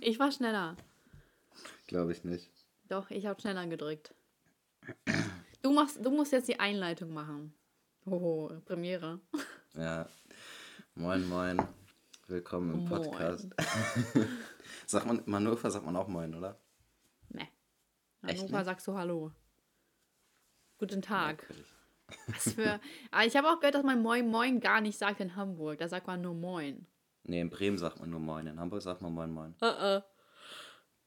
Ich war schneller. Glaube ich nicht. Doch, ich habe schneller gedrückt. Du, machst, du musst jetzt die Einleitung machen. Oh, Premiere. Ja. Moin, moin. Willkommen im. Podcast. sagt man, in Hannover sagt man auch moin, oder? Ne. Echt Hannover nicht? sagst du Hallo. Guten Tag. Was für. Aber ich habe auch gehört, dass man Moin Moin gar nicht sagt in Hamburg. Da sagt man nur Moin. Nee, in Bremen sagt man nur moin. In Hamburg sagt man moin, moin. Uh -uh.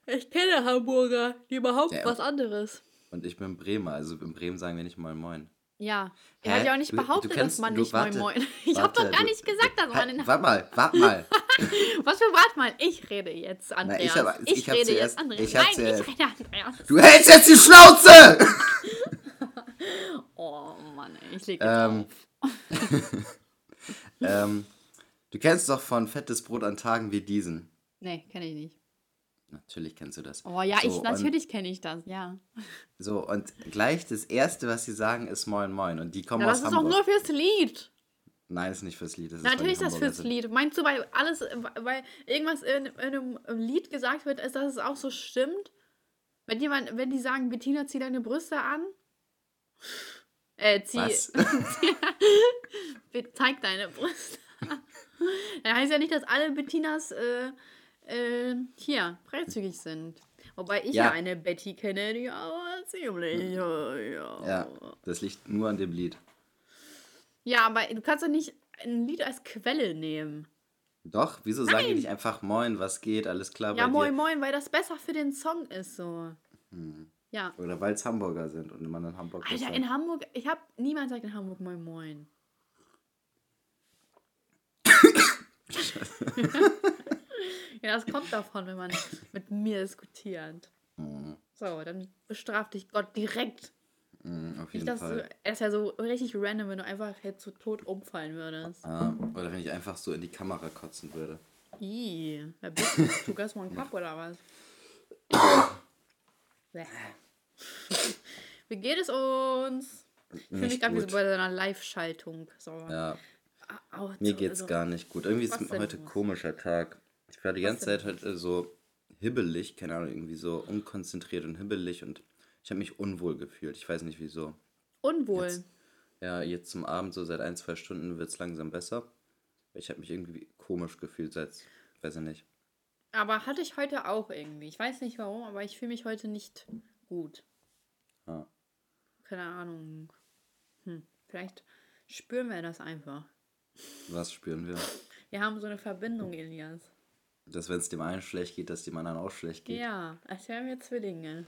Ich kenne Hamburger, die behaupten Ja, was anderes. Und ich bin Bremer, also in Bremen sagen wir nicht moin, moin. Ja. Er Hä? hat ja auch nicht Du- du behauptet, kennst- dass man du- nicht warte, Moin Moin. Ich habe doch gar du- nicht gesagt, dass man in Warte mal, warte mal. Was für warte mal, ich rede jetzt, Andreas. ich hab- ich, ich hab rede zuerst- jetzt, Andreas. ich Nein, zuerst- ich rede Andreas. Du hältst jetzt die Schnauze! Oh Mann, ich lege Ähm, auf. ähm, du kennst doch von fettes Brot an Tagen wie diesen. Nee, kenne ich nicht. Natürlich kennst du das. Oh ja, So, ich natürlich kenne ich das, ja. So, und gleich das Erste, was sie sagen, ist Moin Moin. Und die kommen ja aus das ist auch Hamburg. nur fürs Lied. Nein, ist nicht fürs Lied. Das Natürlich ist das fürs. Lied. Meinst du, weil alles, weil irgendwas in, in einem Lied gesagt wird, ist, dass es auch so stimmt? Wenn jemand, wenn die sagen, Bettina, zieh deine Brüste an. Äh, zieh. Was? Zeig deine Brüste. Dann heißt ja nicht, dass alle Bettinas äh, äh, hier freizügig sind. Wobei ich ja. Ja. eine Betty kenne, die aber ziemlich. Ja, ja. Ja, das liegt nur an dem Lied. ja, aber du kannst doch nicht ein Lied als Quelle nehmen. Doch, wieso sagen die nicht einfach Moin, was geht, alles klar Ja, moin, dir? moin, weil das besser für den Song ist so. Hm. Ja. Oder weil es Hamburger sind und man in Hamburg das Alter, in Hamburg, ich habe niemand sagt in Hamburg moin, moin. ja, das kommt davon, wenn man mit mir diskutiert. Mhm. So, dann bestraft dich Gott direkt. Mhm, auf jeden du, Fall. er ist ja so richtig random, wenn du einfach jetzt zu tot umfallen würdest. Ah, oder wenn ich einfach so in die Kamera kotzen würde. Ih, wer bist du? Du hast mal einen Cup oder was? Wie geht es uns? Ich fühle mich gerade wie so bei so einer Live-Schaltung. So. Ja, Ah, au, mir geht's also- gar nicht gut. Irgendwie ist heute ein komischer Tag. Ich war die ganze Zeit heute so hibbelig, keine Ahnung, irgendwie so unkonzentriert und hibbelig und ich habe mich unwohl gefühlt. Ich weiß nicht wieso. Unwohl. Jetzt- Ja, jetzt zum Abend, so seit ein, zwei Stunden wird es langsam besser. Ich habe mich irgendwie komisch gefühlt seit, weiß ich nicht. Aber hatte ich heute auch irgendwie. Ich weiß nicht warum, aber ich fühle mich heute nicht gut. Ja. Keine Ahnung. Hm. Vielleicht spüren wir das einfach. Was spüren wir? Wir haben so eine Verbindung, Elias. Dass wenn es dem einen schlecht geht, dass dem anderen auch schlecht geht. Ja, als wären wir Zwillinge.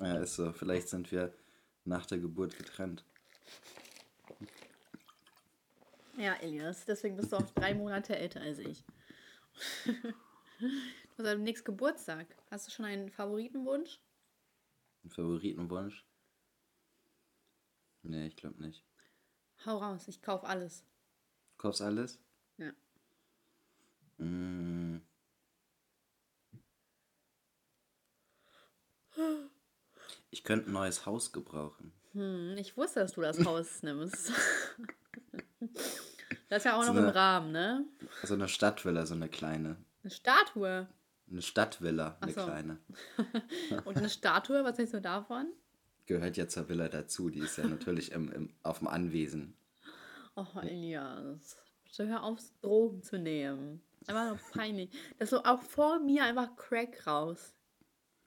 Ja, ist so. Vielleicht sind wir nach der Geburt getrennt. Ja, Elias, deswegen bist du auch drei Monate älter als ich. du hast demnächst Geburtstag. Hast du schon einen Favoritenwunsch? Ein Favoritenwunsch? Nee, ich glaube nicht. Hau raus, ich kauf alles. Kaufst alles? Ja. Mm. Ich könnte ein neues Haus gebrauchen. Hm, ich wusste, dass du das Haus nimmst. das ist ja auch So noch im eine- Rahmen, ne? So eine Stadtvilla, so eine kleine. Eine Statue. Eine Stadtvilla, eine so. kleine. Und eine Statue, was hältst du davon? Gehört ja zur Villa dazu. Die ist ja natürlich im, im, auf dem Anwesen. Oh, Elias. Bitte hör auf, Drogen zu nehmen. Einfach nur peinlich. Das ist so auch vor mir einfach Crack raus.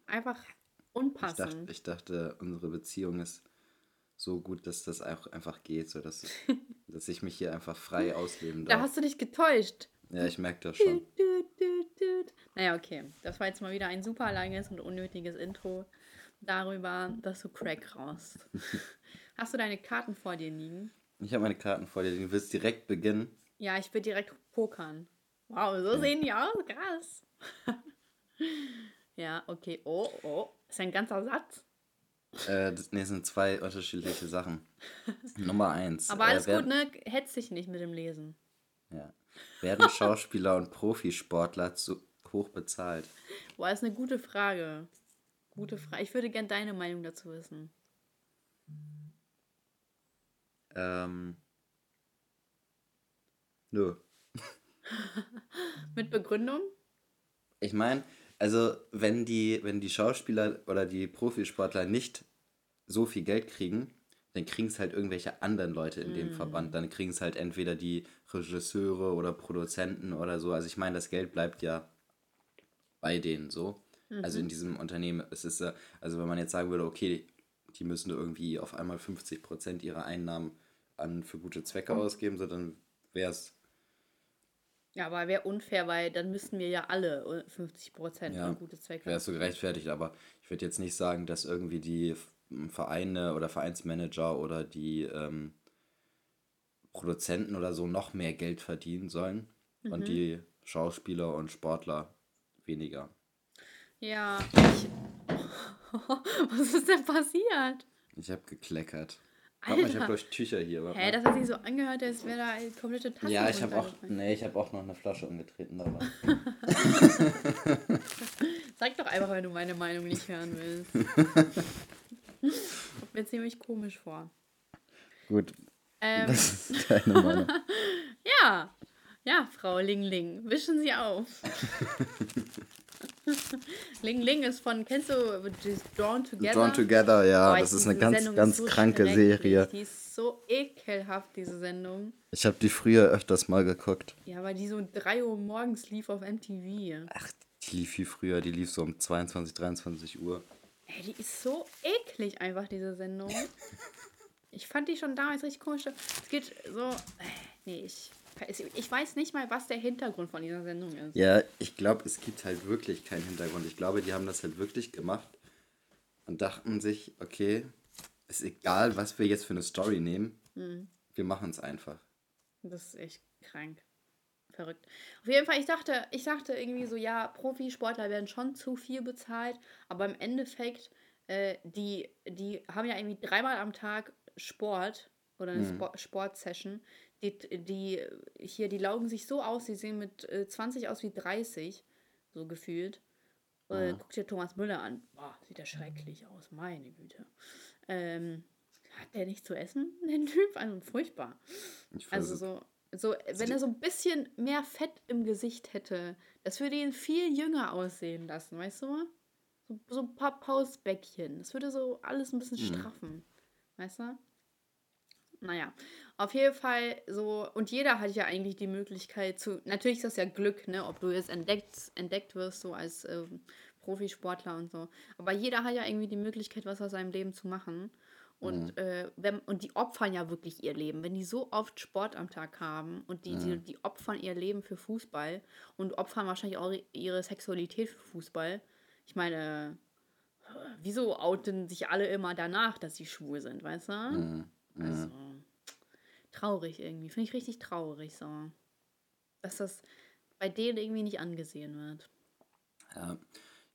Einfach Ich unpassend. dachte, ich dachte, unsere Beziehung ist so gut, dass das auch einfach geht, so dass, dass ich mich hier einfach frei ausleben da darf. hast du dich getäuscht. Ja, ich merke das schon. Naja, okay. Das war jetzt mal wieder ein super langes und unnötiges Intro darüber, dass du Crack raust. Hast du deine Karten vor dir liegen? Ich habe meine Karten vor dir. Du willst direkt beginnen. Ja, ich will direkt pokern. Wow, so sehen die aus. Krass. ja, okay. Oh, oh. Ist ein ganzer Satz. Äh, das, nee, das sind zwei unterschiedliche Sachen. Nummer eins. Aber alles äh, wer- gut, ne? Hetz dich nicht mit dem Lesen. Ja. Werden Schauspieler und Profisportler zu hoch bezahlt? Boah, ist eine gute Frage. Gute Frage. Ich würde gern deine Meinung dazu wissen. Ähm. Nö. Mit Begründung? Ich meine, Also, wenn die, wenn die Schauspieler oder die Profisportler nicht so viel Geld kriegen, dann kriegen es halt irgendwelche anderen Leute in dem Verband. Dann kriegen es halt entweder die Regisseure oder Produzenten oder so. Also ich meine, das Geld bleibt ja bei denen so. Also in diesem Unternehmen. Es ist ja, also wenn man jetzt sagen würde, okay, die müssen irgendwie auf einmal 50% ihrer Einnahmen an für gute Zwecke ausgeben, so dann wäre es Ja, aber wäre unfair, weil dann müssten wir ja alle 50 Prozent Ja, für gute Zwecke. wäre so gerechtfertigt, aber ich würde jetzt nicht sagen, dass irgendwie die Vereine oder Vereinsmanager oder die ähm, Produzenten oder so noch mehr Geld verdienen sollen und die Schauspieler und Sportler weniger. Ja, ich. Was ist denn passiert? Ich habe gekleckert. Mal, ich habe Alter. durch Tücher hier. Hä, das hat sich so angehört, als wäre da eine komplette Tasse ja, ich habe auch, nee, ich habe auch noch eine Flasche umgetreten dabei. Sag doch einfach, wenn du meine Meinung nicht hören willst. Kommt mir ziemlich komisch vor. Gut, Ähm, das ist deine Meinung. ja, ja, Frau Ling Ling, wischen Sie auf. Ling Ling ist von, kennst du Drawn Together? Drawn Together, ja, Boah, das ist eine ganz, Sendung ganz so kranke. Serie. Die ist so ekelhaft, diese Sendung. Ich habe die früher öfters mal geguckt. Ja, weil die so 3 Uhr morgens lief auf MTV. Ach, die lief viel früher, die lief so um 22, 23 Uhr. Ey, die ist so eklig einfach, diese Sendung. Ich fand die schon damals richtig komisch. Es geht so. Äh, nee, ich, ich weiß nicht mal, was der Hintergrund von dieser Sendung ist. Ja, ich glaube, es gibt halt wirklich keinen Hintergrund. Ich glaube, die haben das halt wirklich gemacht und dachten sich, okay, ist egal, was wir jetzt für eine Story nehmen, wir machen es einfach. Das ist echt krank. Verrückt. Auf jeden Fall, ich dachte, ich dachte irgendwie so, ja, Profisportler werden schon zu viel bezahlt, aber im Endeffekt, äh, die, die haben ja irgendwie dreimal am Tag Sport oder eine Spo Sportsession. Die, die hier, die laugen sich so aus, die sehen mit äh, 20 aus wie 30, so gefühlt. Äh, guck dir Thomas Müller an. Boah, sieht der schrecklich aus, meine Güte. Ähm, hat der nicht zu essen, den Typ? Also furchtbar. Also so, so, wenn er so ein bisschen mehr Fett im Gesicht hätte, das würde ihn viel jünger aussehen lassen, weißt du? So, so ein paar Pausbäckchen. Das würde so alles ein bisschen straffen. Weißt du? Naja, auf jeden Fall so, und jeder hat ja eigentlich die Möglichkeit zu, natürlich ist das ja Glück, ne, ob du jetzt entdeckt, entdeckt wirst, so als ähm, Profisportler und so. Aber jeder hat ja irgendwie die Möglichkeit, was aus seinem Leben zu machen. Und, äh, wenn, und die opfern ja wirklich ihr Leben. Wenn die so oft Sport am Tag haben und die, die, die opfern ihr Leben für Fußball und opfern wahrscheinlich auch ihre Sexualität für Fußball. Ich meine, wieso outen sich alle immer danach, dass sie schwul sind, weißt du? Also, traurig irgendwie. Finde ich richtig traurig so. Dass das bei denen irgendwie nicht angesehen wird. ja.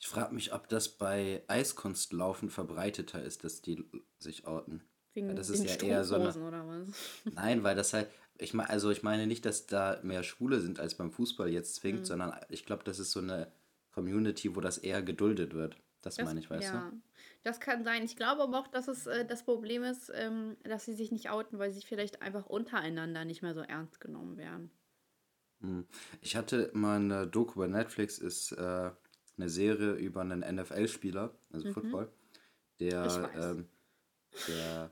Ich frage mich, ob das bei Eiskunstlaufen verbreiteter ist, dass die sich outen. Wegen Weil das ist den ja eher so eine, Strumpfhosen oder was? Nein, weil das halt, ich meine, also ich meine nicht, dass da mehr Schwule sind als beim Fußball jetzt zwingt, Mhm. sondern ich glaube, das ist so eine Community, wo das eher geduldet wird. Das, Das, meine ich, weißt ja, das kann sein. Ich glaube aber auch, dass es äh, das Problem ist, ähm, dass sie sich nicht outen, weil sie vielleicht einfach untereinander nicht mehr so ernst genommen werden. Hm. Ich hatte mal eine Doku bei Netflix, ist äh, eine Serie über einen NFL-Spieler, also Football, der, Mhm. Ich weiß. ähm, der,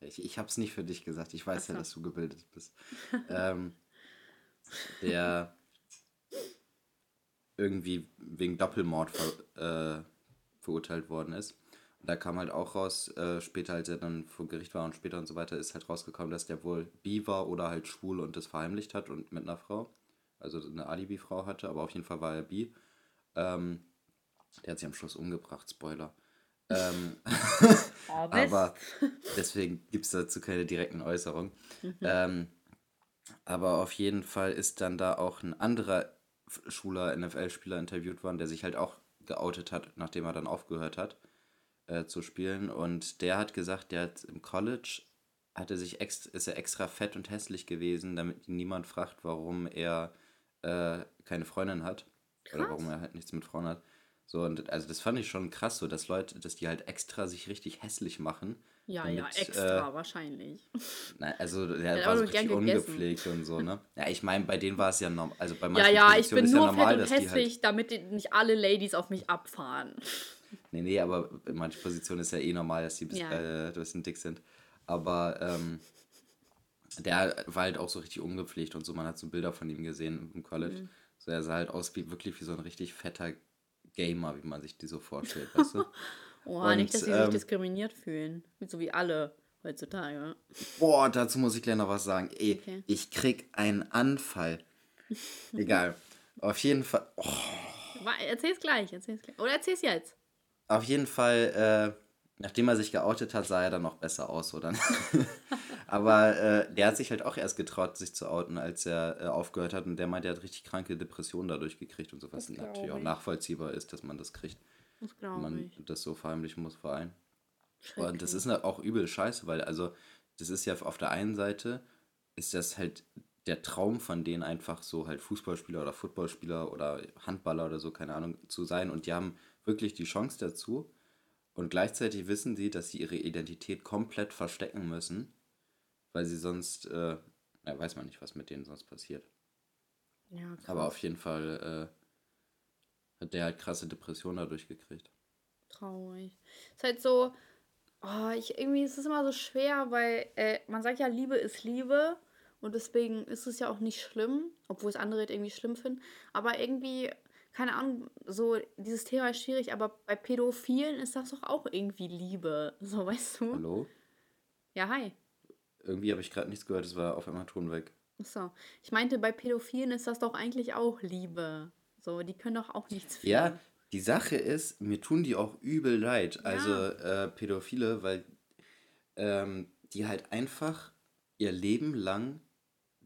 ich, ich habe es nicht für dich gesagt, ich weiß Ach ja, so. dass du gebildet bist, ähm, der irgendwie wegen Doppelmord ver, äh, verurteilt worden ist. Da kam halt auch raus, äh, später als er dann vor Gericht war und später und so weiter, ist halt rausgekommen, dass der wohl bi war oder halt schwul und das verheimlicht hat und mit einer Frau. Also eine Alibi-Frau hatte, aber auf jeden Fall war er bi. Ähm, der hat sich am Schluss umgebracht, Spoiler. Ähm, Oh, aber deswegen gibt es dazu keine direkten Äußerungen. Ähm, aber auf jeden Fall ist dann da auch ein anderer schwuler NFL-Spieler interviewt worden, der sich halt auch geoutet hat, nachdem er dann aufgehört hat äh, zu spielen. Und der hat gesagt, der hat im College hat er sich ext ist er extra fett und hässlich gewesen, damit niemand fragt, warum er äh, keine Freundin hat. Oder Krass. warum er halt nichts mit Frauen hat. So, und also das fand ich schon krass, so dass Leute, dass die halt extra sich richtig hässlich machen, Ja, ja, damit, extra äh, wahrscheinlich. Nein, also der auch war so nur richtig ungepflegt und so, ne? Ja, ich meine, bei denen war es ja normal. Also bei Ja, manchen ja, ich Positionen bin ist ja nur normal, fett und dass die halt. hässlich, damit die nicht alle Ladies auf mich abfahren. Nee, nee, aber in manchen Positionen ist ja eh normal, dass die Ja. äh, ein bisschen dick sind. Aber ähm, der war halt auch so richtig ungepflegt und so. Man hat so Bilder von ihm gesehen im College. Mhm. So, er sah halt aus wie wirklich wie so ein richtig fetter Gamer, wie man sich die so vorstellt, weißt du? Und, nicht, dass sie ähm, sich diskriminiert fühlen. So wie alle heutzutage. Boah, dazu muss ich gleich noch was sagen. Ey, Okay. ich krieg einen Anfall. Egal. Auf jeden Fall. Oh, Erzähl's gleich, erzähl's gleich. Oder erzähl's jetzt. Auf jeden Fall, äh, nachdem er sich geoutet hat, sah er dann noch besser aus, oder? Aber äh, der hat sich halt auch erst getraut, sich zu outen, als er äh, aufgehört hat. Und der meint, er hat richtig kranke Depressionen dadurch gekriegt und so, was natürlich glaub auch ich. nachvollziehbar ist, dass man das kriegt. Das wenn glaube man ich. das so verheimlichen muss vor allem. Und das ist auch übel scheiße, weil also das ist ja auf der einen Seite ist das halt der Traum von denen einfach so halt Fußballspieler oder Footballspieler oder Handballer oder so, keine Ahnung, zu sein und die haben wirklich die Chance dazu und gleichzeitig wissen sie, dass sie ihre Identität komplett verstecken müssen, weil sie sonst, äh, ja, weiß man nicht, was mit denen sonst passiert. Ja, krass. Aber auf jeden Fall äh, hat der halt krasse Depressionen dadurch gekriegt. Traurig. Ist halt so, oh, ich, irgendwie ist es immer so schwer, weil äh, man sagt ja, Liebe ist Liebe und deswegen ist es ja auch nicht schlimm, obwohl es andere halt irgendwie schlimm finden. Aber irgendwie, keine Ahnung, so dieses Thema ist schwierig, aber bei Pädophilen ist das doch auch irgendwie Liebe. So, weißt du? Hallo? Ja, hi. Irgendwie habe ich gerade nichts gehört, es war auf einmal Ton weg. So. Ich meinte, bei Pädophilen ist das doch eigentlich auch Liebe. So, die können doch auch nichts für. Ja, die Sache ist, mir tun die auch übel leid. Also äh, Pädophile, weil ähm, die halt einfach ihr Leben lang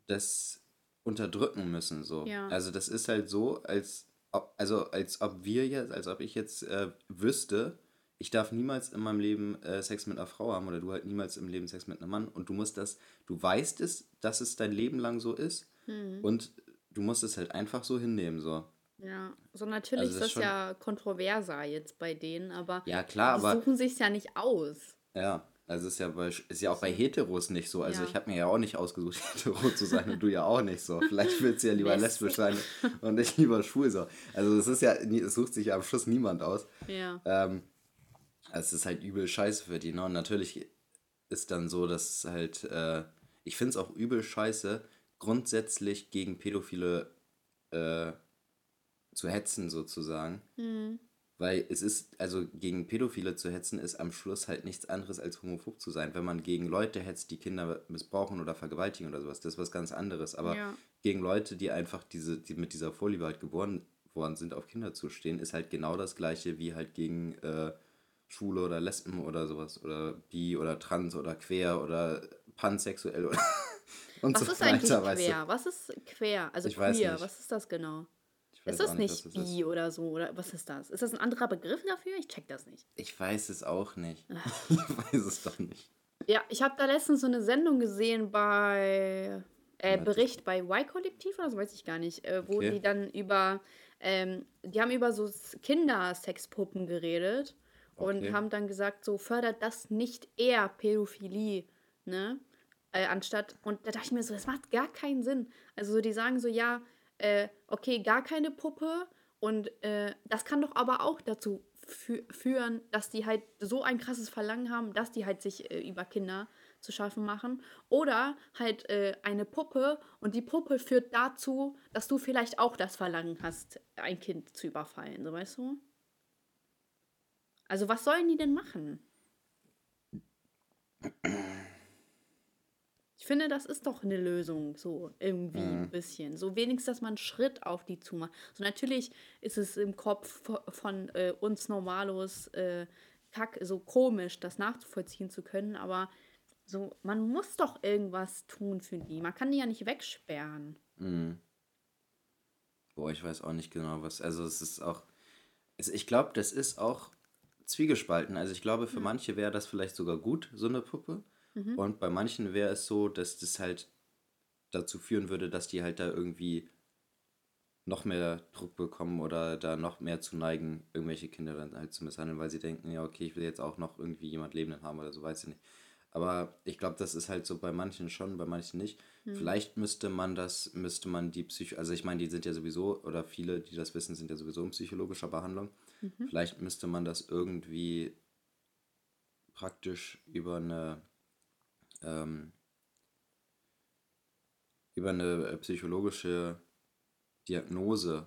das unterdrücken müssen. So. Ja. Also das ist halt so, als ob, also als ob wir jetzt, als ob ich jetzt äh, wüsste, ich darf niemals in meinem Leben äh, Sex mit einer Frau haben oder du halt niemals im Leben Sex mit einem Mann und du musst das, du weißt es, dass es dein Leben lang so ist Hm. und du musst es halt einfach so hinnehmen, so. Ja, so natürlich Also das ist das ja kontroverser jetzt bei denen, aber Ja, klar, die aber suchen sich ja nicht aus. Ja, also ist ja, bei, ist ja auch bei Heteros nicht so. Also Ja. ich habe mir ja auch nicht ausgesucht, hetero zu sein und du ja auch nicht so. Vielleicht willst du ja lieber lesbisch sein und ich lieber schwul so. Also es ist ja, es sucht sich ja am Schluss niemand aus. Ja. Ähm, es ist halt übel scheiße für die. Ne? Und natürlich ist dann so, dass halt, äh, ich finde es auch übel scheiße, grundsätzlich gegen Pädophile äh, zu hetzen sozusagen. Hm. Weil es ist, also gegen Pädophile zu hetzen, ist am Schluss halt nichts anderes als homophob zu sein. Wenn man gegen Leute hetzt, die Kinder missbrauchen oder vergewaltigen oder sowas, das ist was ganz anderes. Aber Ja. gegen Leute, die einfach diese, die mit dieser Vorliebe halt geboren worden sind, auf Kinder zu stehen, ist halt genau das gleiche wie halt gegen äh, Schwule oder Lesben oder sowas. Oder bi oder trans oder quer oder pansexuell oder und Was so ist eigentlich weiter, weißt du. quer? Was ist queer? Also Ich queer, was ist das genau? Ist das nicht ist. bi oder so? Oder was ist das? Ist das ein anderer Begriff dafür? Ich check das nicht. Ich weiß es auch nicht. ich weiß es doch nicht. Ja, ich habe da letztens so eine Sendung gesehen bei äh. Bericht bei Y-Kollektiv oder so, weiß ich gar nicht, äh, wo Okay. die dann über, ähm, die haben über so Kindersexpuppen geredet und Okay. haben dann gesagt, so fördert das nicht eher Pädophilie, ne? Äh, anstatt, und da dachte ich mir so, das macht gar keinen Sinn. Also so, die sagen so, ja, äh, okay, gar keine Puppe und äh, das kann doch aber auch dazu fü führen, dass die halt so ein krasses Verlangen haben, dass die halt sich äh, über Kinder zu schaffen machen. Oder halt äh, eine Puppe und die Puppe führt dazu, dass du vielleicht auch das Verlangen hast, ein Kind zu überfallen, so weißt du? Also was sollen die denn machen? Ich finde, das ist doch eine Lösung, so irgendwie ein bisschen. So wenigstens, dass man einen Schritt auf die zumacht. So natürlich ist es im Kopf vo- von äh, uns Normalos äh, kack, so komisch, das nachzuvollziehen zu können, aber so, man muss doch irgendwas tun für die. Man kann die ja nicht wegsperren. Mhm. Boah, ich weiß auch nicht genau, was. Also, es ist auch. Es, ich glaube, das ist auch zwiegespalten. Also, ich glaube, für manche wäre das vielleicht sogar gut, so eine Puppe. Und bei manchen wäre es so, dass das halt dazu führen würde, dass die halt da irgendwie noch mehr Druck bekommen oder da noch mehr zu neigen, irgendwelche Kinder dann halt zu misshandeln, weil sie denken, ja, okay, ich will jetzt auch noch irgendwie jemand Lebenden haben oder so, weiß ich nicht. Aber ich glaube, das ist halt so bei manchen schon, bei manchen nicht. Hm. Vielleicht müsste man das, müsste man die Psycho, also ich meine, die sind ja sowieso, oder viele, die das wissen, sind ja sowieso in psychologischer Behandlung. Mhm. Vielleicht müsste man das irgendwie praktisch über eine ähm, über eine äh, psychologische Diagnose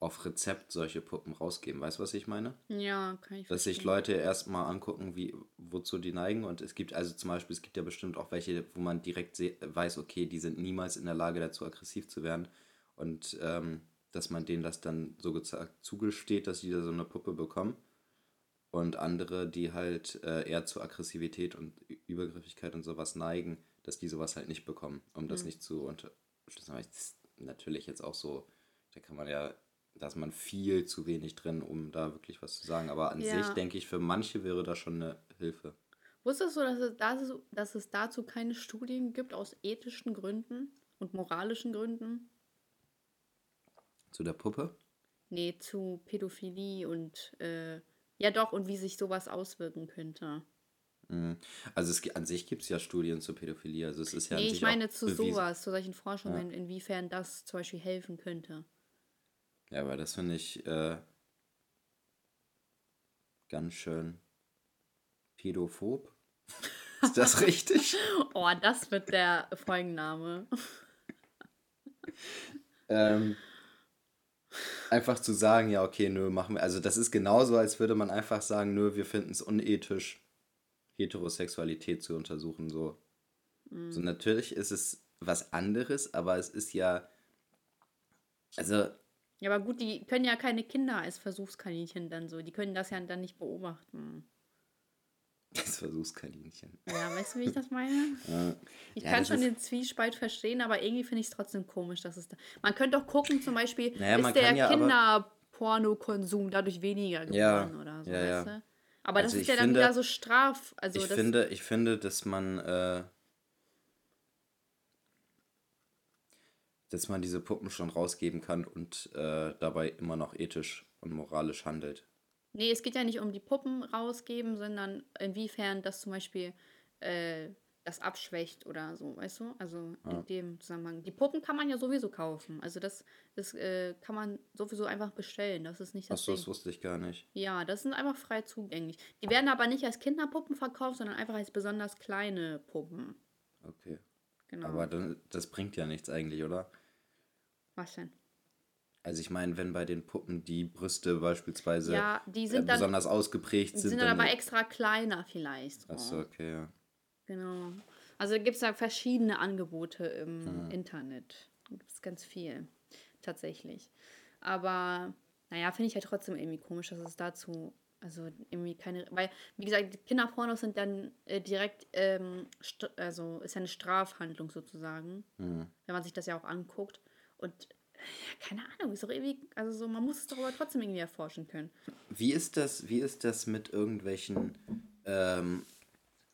auf Rezept solche Puppen rausgeben. Weißt du, was ich meine? Ja, kann ich Dass sich Leute erstmal angucken, wie, wozu die neigen. Und es gibt also zum Beispiel, es gibt ja bestimmt auch welche, wo man direkt weiß, okay, die sind niemals in der Lage dazu, aggressiv zu werden. Und ähm, dass man denen das dann so zugesteht, dass die da so eine Puppe bekommen. Und andere, die halt äh, eher zu Aggressivität und Übergriffigkeit und sowas neigen, dass die sowas halt nicht bekommen, um das mhm. nicht zu unterstützen. Das ist natürlich jetzt auch so, da kann man ja, da ist man viel zu wenig drin, um da wirklich was zu sagen. Aber an ja. sich denke ich, für manche wäre das schon eine Hilfe. Wusstest du, dass es, dazu, dass es dazu keine Studien gibt aus ethischen Gründen und moralischen Gründen? Zu der Puppe? Nee, zu Pädophilie und äh, ja doch, und wie sich sowas auswirken könnte. Mhm. Also es, an sich gibt es ja Studien zur Pädophilie. Also es ist ja nee, ich meine zu bewiesen. sowas, zu solchen Forschungen, ja. inwiefern das zum Beispiel helfen könnte. Ja, aber das finde ich äh, ganz schön pädophob. ist das richtig? oh, das wird der Folgenname. ähm, einfach zu sagen, ja, okay, nö, machen wir. Also das ist genauso, als würde man einfach sagen, nö, wir finden es unethisch, Heterosexualität zu untersuchen. So. Mhm. so natürlich ist es was anderes, aber es ist ja. Also. Ja, aber gut, die können ja keine Kinder als Versuchskaninchen dann so. Die können das ja dann nicht beobachten. Das Versuchskaninchen. Ja, weißt du, wie ich das meine? ja. Ich ja, kann schon den Zwiespalt verstehen, aber irgendwie finde ich es trotzdem komisch, dass es da. Man könnte doch gucken, zum Beispiel, naja, ist der ja Kinderpornokonsum dadurch weniger geworden oder so, weißt du? Aber also das ist ja dann wieder so straf. Also ich, finde, ich finde, dass man. Äh, dass man diese Puppen schon rausgeben kann und äh, dabei immer noch ethisch und moralisch handelt. Nee, es geht ja nicht um die Puppen rausgeben, sondern inwiefern das zum Beispiel äh, das abschwächt oder so, weißt du? Also ja. in dem Zusammenhang. Die Puppen kann man ja sowieso kaufen. Also das, das äh, kann man sowieso einfach bestellen. Das ist nicht das Achso, das wusste ich gar nicht. Ja, das sind einfach frei zugänglich. Die werden aber nicht als Kinderpuppen verkauft, sondern einfach als besonders kleine Puppen. Okay. Genau. Aber das bringt ja nichts eigentlich, oder? Was denn? Also ich meine, wenn bei den Puppen die Brüste beispielsweise ja, die sind äh, besonders dann, ausgeprägt sind. sind dann aber extra kleiner vielleicht. So. Achso, okay, ja. Genau. Also gibt es da verschiedene Angebote im mhm. Internet. Gibt es ganz viel, tatsächlich. Aber naja, finde ich halt trotzdem irgendwie komisch, dass es dazu, also irgendwie keine, weil, wie gesagt, Kinderpornos sind dann äh, direkt, ähm, also ist ja eine Strafhandlung sozusagen, mhm. wenn man sich das ja auch anguckt. Und ja, keine Ahnung, ist doch irgendwie, also so, man muss es doch aber trotzdem irgendwie erforschen können. Wie ist das, wie ist das mit irgendwelchen ähm,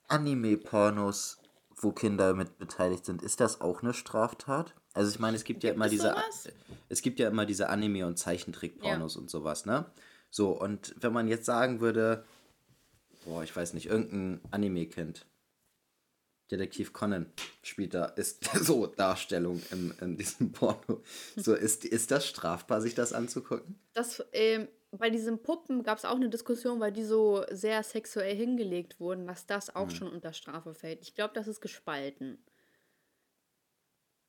Anime-Pornos, wo Kinder mit beteiligt sind? Ist das auch eine Straftat? Also ich meine, es gibt, gibt ja immer diese, sowas? es gibt ja immer diese Anime- und Zeichentrick-Pornos ja. und sowas, ne? So, und wenn man jetzt sagen würde, boah, ich weiß nicht, irgendein Anime-Kind, Detektiv Conan spielt da, ist so Darstellung im, in diesem Porno. So, ist, ist das strafbar, sich das anzugucken? Das, ähm, bei diesen Puppen gab es auch eine Diskussion, weil die so sehr sexuell hingelegt wurden, dass das auch mhm. schon unter Strafe fällt. Ich glaube, das ist gespalten.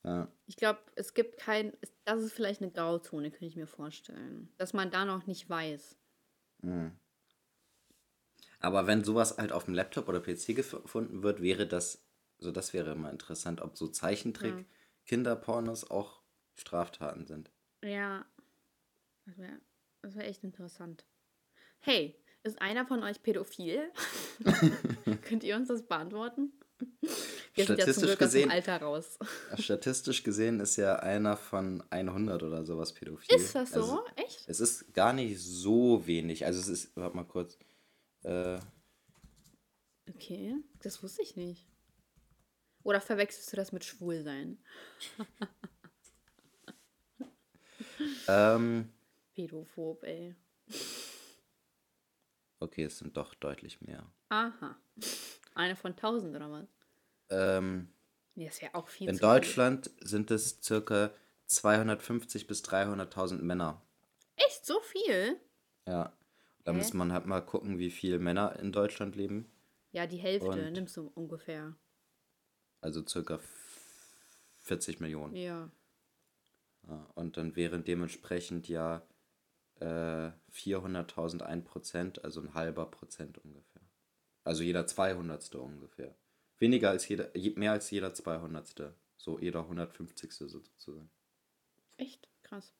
Ja. Ich glaube, es gibt kein, das ist vielleicht eine Grauzone, könnte ich mir vorstellen. Dass man da noch nicht weiß. Mhm. Aber wenn sowas halt auf dem Laptop oder PC gefunden wird, wäre das also das wäre mal interessant, ob so Zeichentrick-Kinderpornos auch Straftaten sind. Ja, das wäre das wär echt interessant. Hey, ist einer von euch pädophil? Könnt ihr uns das beantworten? Wir statistisch sind ja gesehen, Alter raus. Statistisch gesehen ist ja einer von 100 oder sowas pädophil. Ist das so? Also, Echt? Es ist gar nicht so wenig. Also es ist, warte mal kurz. Äh, okay, das wusste ich nicht. Oder verwechselst du das mit Schwulsein? Ähm, Pädophob, ey. okay, es sind doch deutlich mehr. Aha. Eine von tausend oder was? Ähm, Nee, das wäre auch viel in Deutschland sind es circa 250 bis 300.000 Männer. Viel. Echt so viel? Ja. Da muss man halt mal gucken, wie viele Männer in Deutschland leben. Ja, die Hälfte Und- nimmst du ungefähr. Also circa 40 Millionen. Ja. Ja, und dann wären dementsprechend ja äh, 400.000 ein Prozent, also ein halber Prozent ungefähr. Also jeder Zweihundertste ungefähr. Weniger als jeder, je- mehr als jeder Zweihundertste. So jeder 150. sozusagen. Echt? Krass.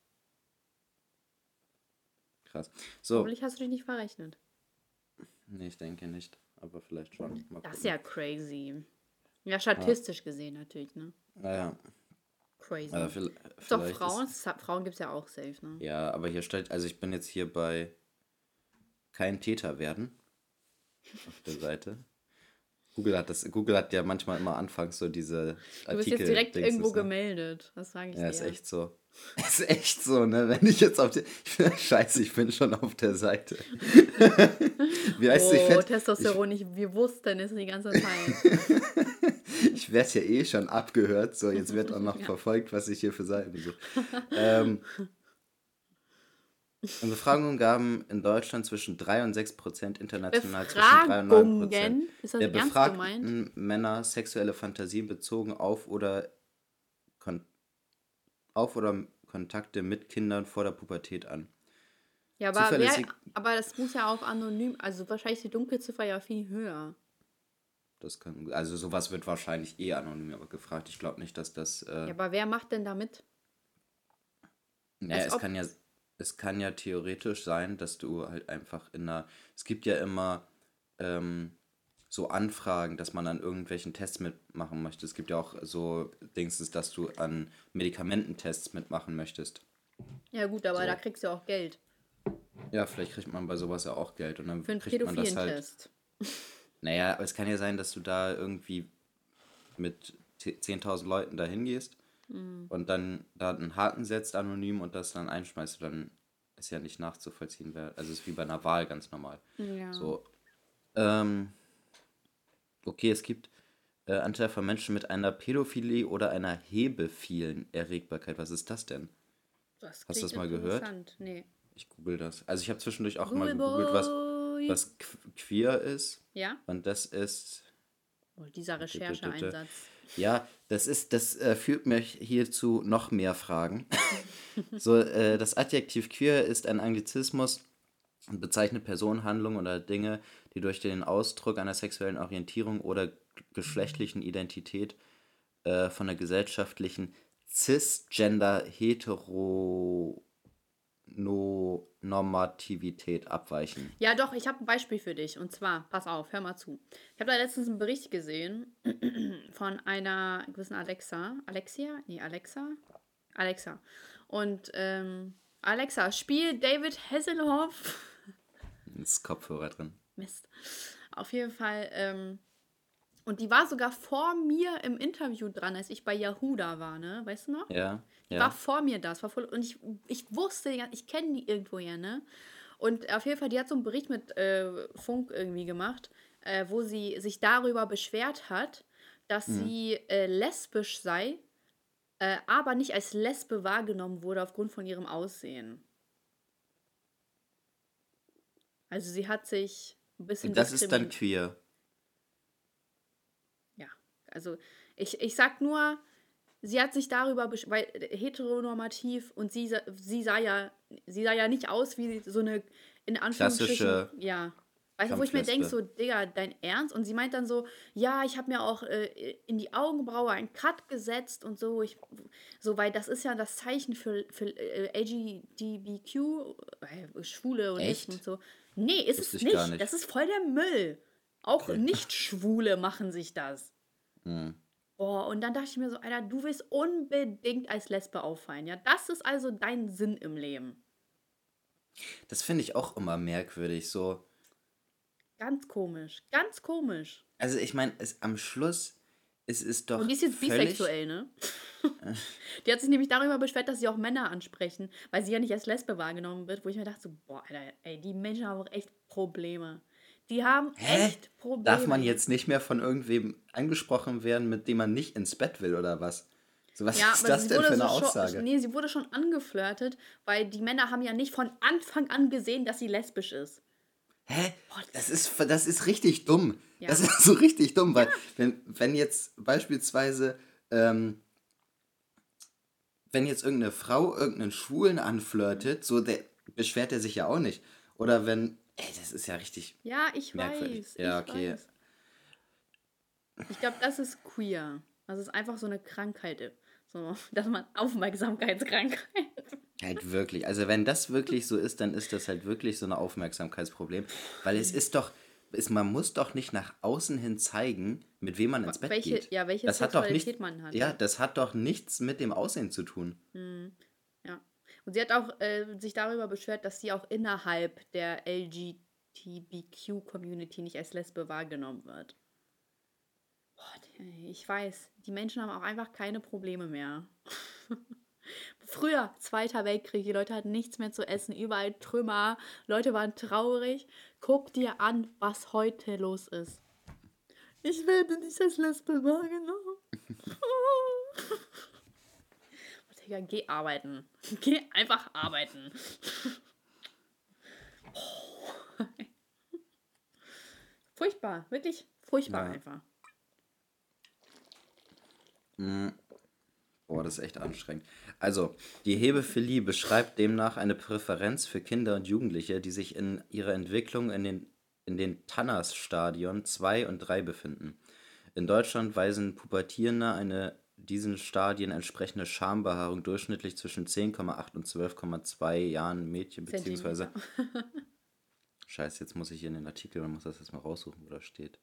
Krass. So, Hoffentlich hast du dich nicht verrechnet. nee, ich denke nicht, aber vielleicht schon. Mal Das ist ja crazy. Ja, statistisch gesehen natürlich, ne? Naja, Crazy. aber vil- Ist doch vielleicht Frauen, Ist, Frauen gibt es ja auch safe, ne? ja, aber hier steht, also ich bin jetzt hier bei kein Täter werden auf der Seite. Google hat das, Google hat ja manchmal immer anfangs so diese Artikel. Du bist jetzt direkt irgendwo ne? gemeldet. Das sage ich Ja, dir. ist echt so. Ist echt so, ne? Wenn ich jetzt auf der. Scheiße, ich bin schon auf der Seite. Wie heißt oh, ich werd, Testosteron, ich, wir wussten es die ganze Zeit. ich werde ja eh schon abgehört. So, jetzt wird auch noch Ja. verfolgt, was ich hier für Seiten suche. ähm, in Befragungen gaben in Deutschland zwischen 3 und 6 Prozent, international zwischen 3 und 9 Prozent Befragungen? Der ernst gemeint? befragten Männer sexuelle Fantasien bezogen auf oder auf oder Kontakte mit Kindern vor der Pubertät an. Ja, aber, wer, aber das muss ja auch anonym, also wahrscheinlich die Dunkelziffer ja viel höher. Das kann, also sowas wird wahrscheinlich eh anonym aber gefragt. Ich glaube nicht, dass das. Äh, Ja, aber wer macht denn damit? naja, als es kann ja, es kann ja theoretisch sein, dass du halt einfach in einer. Es gibt ja immer ähm, so Anfragen, dass man an irgendwelchen Tests mitmachen möchte. Es gibt ja auch so Dings, dass du an Medikamententests mitmachen möchtest. Ja gut, aber So. da kriegst du auch Geld Ja, vielleicht kriegt man bei sowas ja auch Geld und dann für einen kriegt man das halt. Pädophilentest. Naja, aber es kann ja sein, dass du da irgendwie mit 10.000 Leuten da hingehst Mhm. und dann da einen Haken setzt anonym und das dann einschmeißt, dann ist ja nicht nachzuvollziehen. Wer, also es ist wie bei einer Wahl ganz normal. Ja. So. Ähm, okay, es gibt äh, Anteil von Menschen mit einer Pädophilie oder einer hebephilen Erregbarkeit. Was ist das denn? Das Hast du das mal gehört? Nee. Ich google das. Also ich habe zwischendurch auch mal Google gegoogelt, was, was qu- queer ist. Ja? Und das ist Oh, dieser Rechercheeinsatz. Ja, das ist, das äh, führt mich hier zu noch mehr Fragen. so, äh, das Adjektiv queer ist ein Anglizismus und bezeichnet Personen, Handlungen oder Dinge, die durch den Ausdruck einer sexuellen Orientierung oder geschlechtlichen Identität äh, von der gesellschaftlichen cisgender Heteronormativität abweichen. Ja, doch, ich habe ein Beispiel für dich. Und zwar, pass auf, hör mal zu. Ich habe da letztens einen Bericht gesehen von einer gewissen Alexa. Alexia? Nee, Alexa? Alexa. Und ähm, Alexa, spiel David Hasselhoff. Ist Kopfhörer drin. Mist. Auf jeden Fall. Ähm, und die war sogar vor mir im Interview dran, als ich bei Yahoo da war, ne? Weißt du noch? Ja, Die ja. war vor mir das, war voll, und ich, ich wusste, ich kenne die irgendwoher, ne? Und auf jeden Fall, die hat so einen Bericht mit äh, Funk irgendwie gemacht, äh, wo sie sich darüber beschwert hat, dass sie äh, lesbisch sei, äh, aber nicht als Lesbe wahrgenommen wurde aufgrund von ihrem Aussehen. Also sie hat sich ein bisschen Das ist dann queer. Ja, also ich, ich sag nur, sie hat sich darüber, weil äh, heteronormativ und sie, sie sah ja, sie sah ja nicht aus wie so eine, in Anführungsstrichen, Klassische ja. Weißt du, wo ich mir denke, so. Digga, dein Ernst? Und sie meint dann so, ja, ich habe mir auch äh, in die Augenbraue einen Cut gesetzt und so, ich, so, weil das ist ja das Zeichen für, für äh, LGBTQ, äh, Schwule und Echt? Lesben und so. Nee, ist Wusste es nicht. nicht. Das ist voll der Müll. Auch Okay. Nicht-Schwule machen sich das. Hm. Boah, und dann dachte ich mir so, Alter, du willst unbedingt als Lesbe auffallen. Ja, das ist also dein Sinn im Leben. Das finde ich auch immer merkwürdig. So, Ganz komisch. Ganz komisch. also ich meine, es am Schluss es ist doch. Und die ist jetzt bisexuell, ne? die hat sich nämlich darüber beschwert, dass sie auch Männer ansprechen, weil sie ja nicht als Lesbe wahrgenommen wird, wo ich mir dachte, so, boah, Alter, ey, die Menschen haben auch echt Probleme. Die haben Hä? echt Probleme. Darf man jetzt nicht mehr von irgendwem angesprochen werden, mit dem man nicht ins Bett will oder was? So, was Ja, ist aber das denn für eine so Aussage? Nee, sie wurde schon angeflirtet, weil die Männer haben ja nicht von Anfang an gesehen, dass sie lesbisch ist. Hä? Das ist, das ist richtig dumm. Ja. Das ist so richtig dumm, weil wenn, wenn jetzt beispielsweise, ähm, wenn jetzt irgendeine Frau irgendeinen Schwulen anflirtet, so der beschwert er sich ja auch nicht. Oder wenn, ey, das ist ja richtig. Ja, ich Merkwürdig. weiß. Ja, ich okay. Weiß. Ich glaube, das ist queer. Das ist einfach so eine Krankheit. So, dass man Aufmerksamkeitskrankheit. Halt wirklich. Also wenn das wirklich so ist, dann ist das halt wirklich so ein Aufmerksamkeitsproblem. Weil es ist doch, es, man muss doch nicht nach außen hin zeigen, mit wem man ins Bett Welche- geht. ja, welche das hat doch nicht, man hat. Ja, das hat doch nichts mit dem Aussehen zu tun. Ja. Und sie hat auch äh, sich darüber beschwert, dass sie auch innerhalb der LGBTQ-Community nicht als Lesbe wahrgenommen wird. Boah, ich weiß, die Menschen haben auch einfach keine Probleme mehr. Früher, Zweiter Weltkrieg, die Leute hatten nichts mehr zu essen, überall Trümmer, Leute waren traurig. Guck dir an, was heute los ist. Ich werde nicht als Lesbe wahrgenommen. Digga, geh arbeiten. Geh einfach arbeiten. Oh. Furchtbar, wirklich furchtbar Ja. einfach. Boah, das ist echt anstrengend. Also, die Hebephilie beschreibt demnach eine Präferenz für Kinder und Jugendliche, die sich in ihrer Entwicklung in den, in den Tannas-Stadion 2 und 3 befinden. In Deutschland weisen Pubertierende eine diesen Stadien entsprechende Schambehaarung durchschnittlich zwischen 10,8 und 12,2 Jahren Mädchen beziehungsweise Scheiße, jetzt muss ich hier in den Artikel und muss das jetzt mal raussuchen, wo das steht.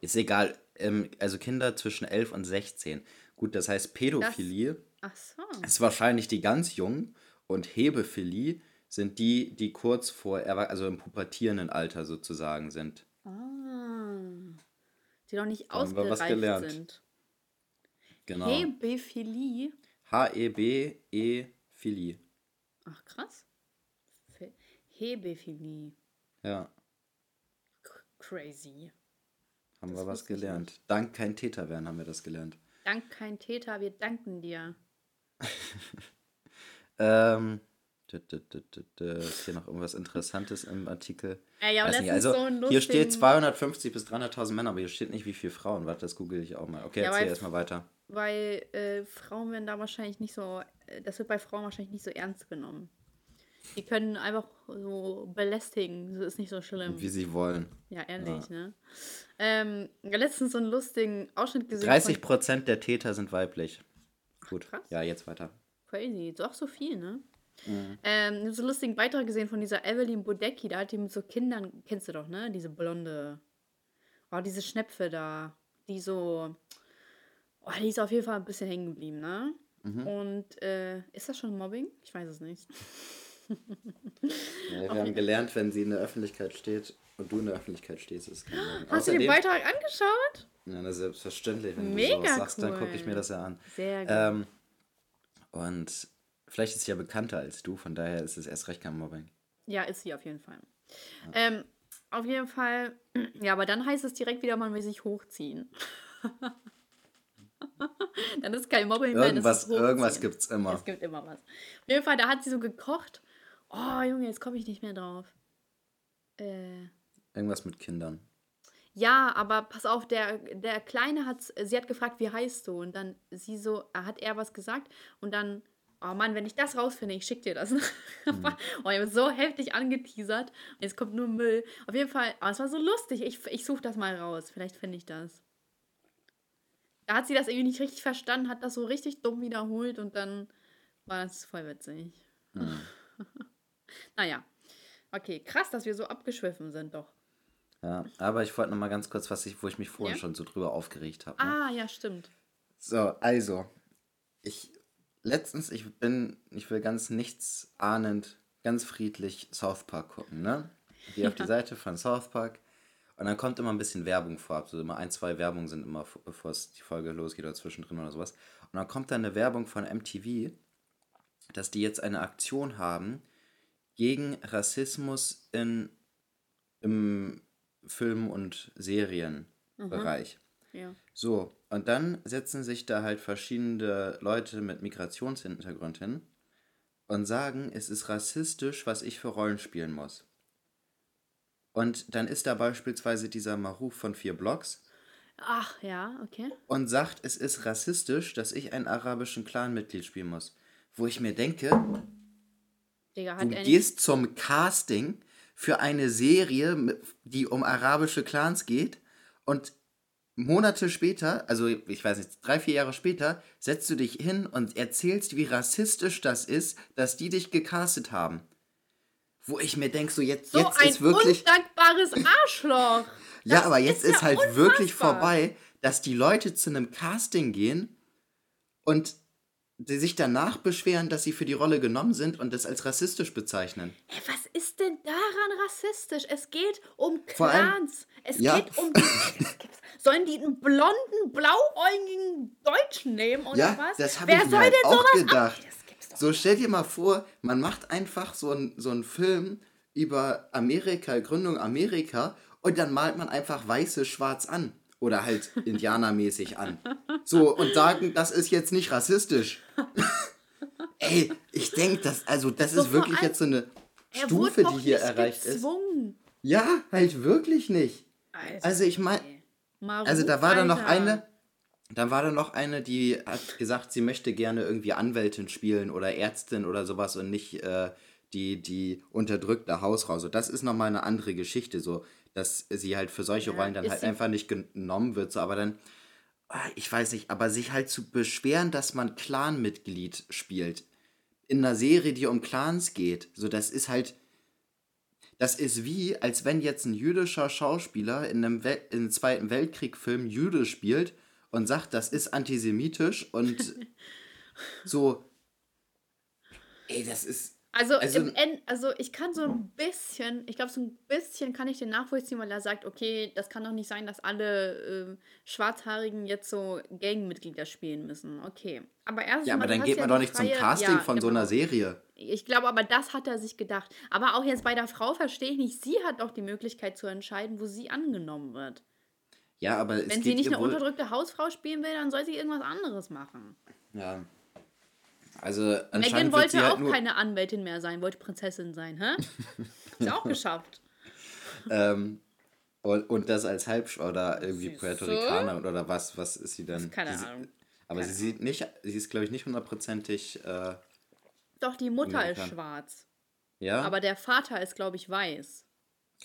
Ist egal. Ähm, also Kinder zwischen 11 und 16. Gut, das heißt Pädophilie Ach so. ist wahrscheinlich die ganz Jungen und Hebephilie sind die, die kurz vor, also im pubertierenden Alter sozusagen sind. Ah. Die noch nicht haben wir was ausgereift gelernt. sind. Genau. Hebephilie. H-E-B-E-Philie. Ach, krass. Hebephilie. Ja, Crazy. haben Das wir was gelernt. Dank kein Täter werden haben wir das gelernt. Dank kein Täter, wir danken dir. Ähm, ist hier noch irgendwas Interessantes im Artikel? Ey, ja, also so hier steht lustigen- 250 bis 300.000 Männer, aber hier steht nicht, wie viele Frauen. Warte, das google ich auch mal. Okay, Ja, erzähl erstmal weiter. Weil äh, Frauen werden da wahrscheinlich nicht so, äh, das wird bei Frauen wahrscheinlich nicht so ernst genommen. Die können einfach so belästigen, das ist nicht so schlimm. Wie sie wollen. Ja, ehrlich, ne? Ähm, letztens so einen lustigen Ausschnitt gesehen 30 von Prozent der Täter sind weiblich. Gut, krass. ja, jetzt weiter. Crazy, doch so viel, ne? Mhm. Ähm, so einen lustigen Beitrag gesehen von dieser Evelyn Bodecki, da hat die mit so Kindern, kennst du doch, ne? Diese blonde, oh, diese Schnepfe da, die so, oh, die ist auf jeden Fall ein bisschen hängen geblieben, ne? Mhm. Und äh, ist das schon Mobbing? Ich weiß es nicht. Ja, wir haben gelernt, wenn sie in der Öffentlichkeit steht und du in der Öffentlichkeit stehst, ist es kein. Hast du den Außerdem- Beitrag angeschaut? Ja, na, selbstverständlich. Wenn Mega du sowas sagst, dann cool. gucke ich mir das ja an. Sehr gut. Ähm, und vielleicht ist sie ja bekannter als du, von daher ist es erst recht kein Mobbing. Ja, ist sie auf jeden Fall. Ähm, auf jeden Fall, ja, aber dann heißt es direkt wieder, man will sich hochziehen. dann ist kein Mobbing mehr, Irgendwas, irgendwas gibt's immer. Es gibt immer was. Auf jeden Fall, da hat sie so gekocht. Oh, Junge, jetzt komme ich nicht mehr drauf. Äh, Irgendwas mit Kindern. ja, aber pass auf, der, der Kleine hat, sie hat gefragt, wie heißt du? Und dann sie so, hat er was gesagt und dann, oh Mann, wenn ich das rausfinde, ich schick dir das. oh, ich bin so heftig angeteasert. Jetzt kommt nur Müll. Auf jeden Fall, aber es war so lustig. Ich, ich suche das mal raus. Vielleicht finde ich das. Da hat sie das irgendwie nicht richtig verstanden, hat das so richtig dumm wiederholt und dann war das voll witzig. naja. Okay, krass, dass wir so abgeschwiffen sind, doch. Ja, aber ich wollte noch mal ganz kurz, was ich, wo ich mich vorhin Ja? schon so drüber aufgeregt habe. Ne? Ah, ja, stimmt. So, also, ich letztens, ich bin, ich will ganz nichts ahnend, ganz friedlich South Park gucken, ne? Gehe auf die Seite von South Park Und dann kommt immer ein bisschen Werbung vor. Also immer ein, zwei Werbungen sind immer, bevor es die Folge losgeht oder zwischendrin oder sowas. Und dann kommt dann eine Werbung von MTV, dass die jetzt eine Aktion haben gegen Rassismus in, im Film- und Serienbereich. Mhm. Ja. So, und dann setzen sich da halt verschiedene Leute mit Migrationshintergrund hin und sagen, es ist rassistisch, was ich für Rollen spielen muss. Und dann ist da beispielsweise dieser Maruf von vier Blocks Ach, ja, okay. und sagt, es ist rassistisch, dass ich einen arabischen Clan-Mitglied spielen muss. Wo ich mir denke, Digga, du gehst zum Casting für eine Serie, die um arabische Clans geht und Monate später, also ich weiß nicht, drei, vier Jahre später, setzt du dich hin und erzählst, wie rassistisch das ist, dass die dich gecastet haben. Wo ich mir denke, so jetzt, So jetzt ein ist wirklich. undankbares Arschloch. Ja, aber jetzt ist, ja halt wirklich unfassbar. vorbei, dass die Leute zu einem Casting gehen und die sich danach beschweren, dass sie für die Rolle genommen sind und das als rassistisch bezeichnen. Ey, was ist denn daran rassistisch? Es geht um Clans. Es Ja. geht um Sollen die einen blonden, blauäugigen Deutschen nehmen oder Ja, was? das Wer ich mir soll halt denn auch sowas ab- gedacht. Doch So, stell dir mal vor, man macht einfach so einen so einen Film über Amerika, Gründung Amerika und dann malt man einfach weiße schwarz an. Oder halt indianermäßig an. So, und sagen, das ist jetzt nicht rassistisch. Ey, ich denke, das, also das So ist wirklich jetzt so eine Stufe, die hier erreicht ist. gezwungen. Ja, halt wirklich nicht. Also ich meine, also da war da noch eine, da war da noch eine, die hat gesagt, sie möchte gerne irgendwie Anwältin spielen oder Ärztin oder sowas und nicht äh, die, die unterdrückte Hausfrau. So, das ist nochmal eine andere Geschichte, so, dass sie halt für solche Ja, Rollen dann halt einfach nicht genommen wird, so, aber dann, ah, ich weiß nicht, aber sich halt zu beschweren, dass man Clan-Mitglied spielt, in einer Serie, die um Clans geht, so, das ist halt, das ist wie, als wenn jetzt ein jüdischer Schauspieler in einem, Wel in einem Zweiten Weltkrieg-Film Jüde spielt und sagt, das ist antisemitisch und so. Ey, das ist. Also, Also- im End, also ich kann so ein bisschen, ich glaube, so ein bisschen kann ich den nachvollziehen, weil er sagt, okay, das kann doch nicht sein, dass alle ähm, Schwarzhaarigen jetzt so Gangmitglieder spielen müssen. Okay. Aber erstens Ja, aber dann geht ja man die doch nicht zum freie- Casting ja, von so genau. einer Serie. Ich glaube, aber das hat er sich gedacht. Aber auch jetzt bei der Frau verstehe ich nicht, sie hat doch die Möglichkeit zu entscheiden, wo sie angenommen wird. Ja, aber es Wenn sie nicht eine unterdrückte Hausfrau spielen will, dann soll sie irgendwas anderes machen. Ja. Also Megan wollte halt auch keine Anwältin mehr sein, wollte Prinzessin sein, hä? Ist auch geschafft. ähm, und, und das als Halb oder irgendwie Puerto? Ricaner oder was, was ist sie denn? Keine sie, Ahnung. Aber Keine sie sieht nicht, sie ist glaube ich nicht hundertprozentig, äh, Doch, die Mutter ist schwarz. ja. Aber der Vater ist, glaube ich, weiß.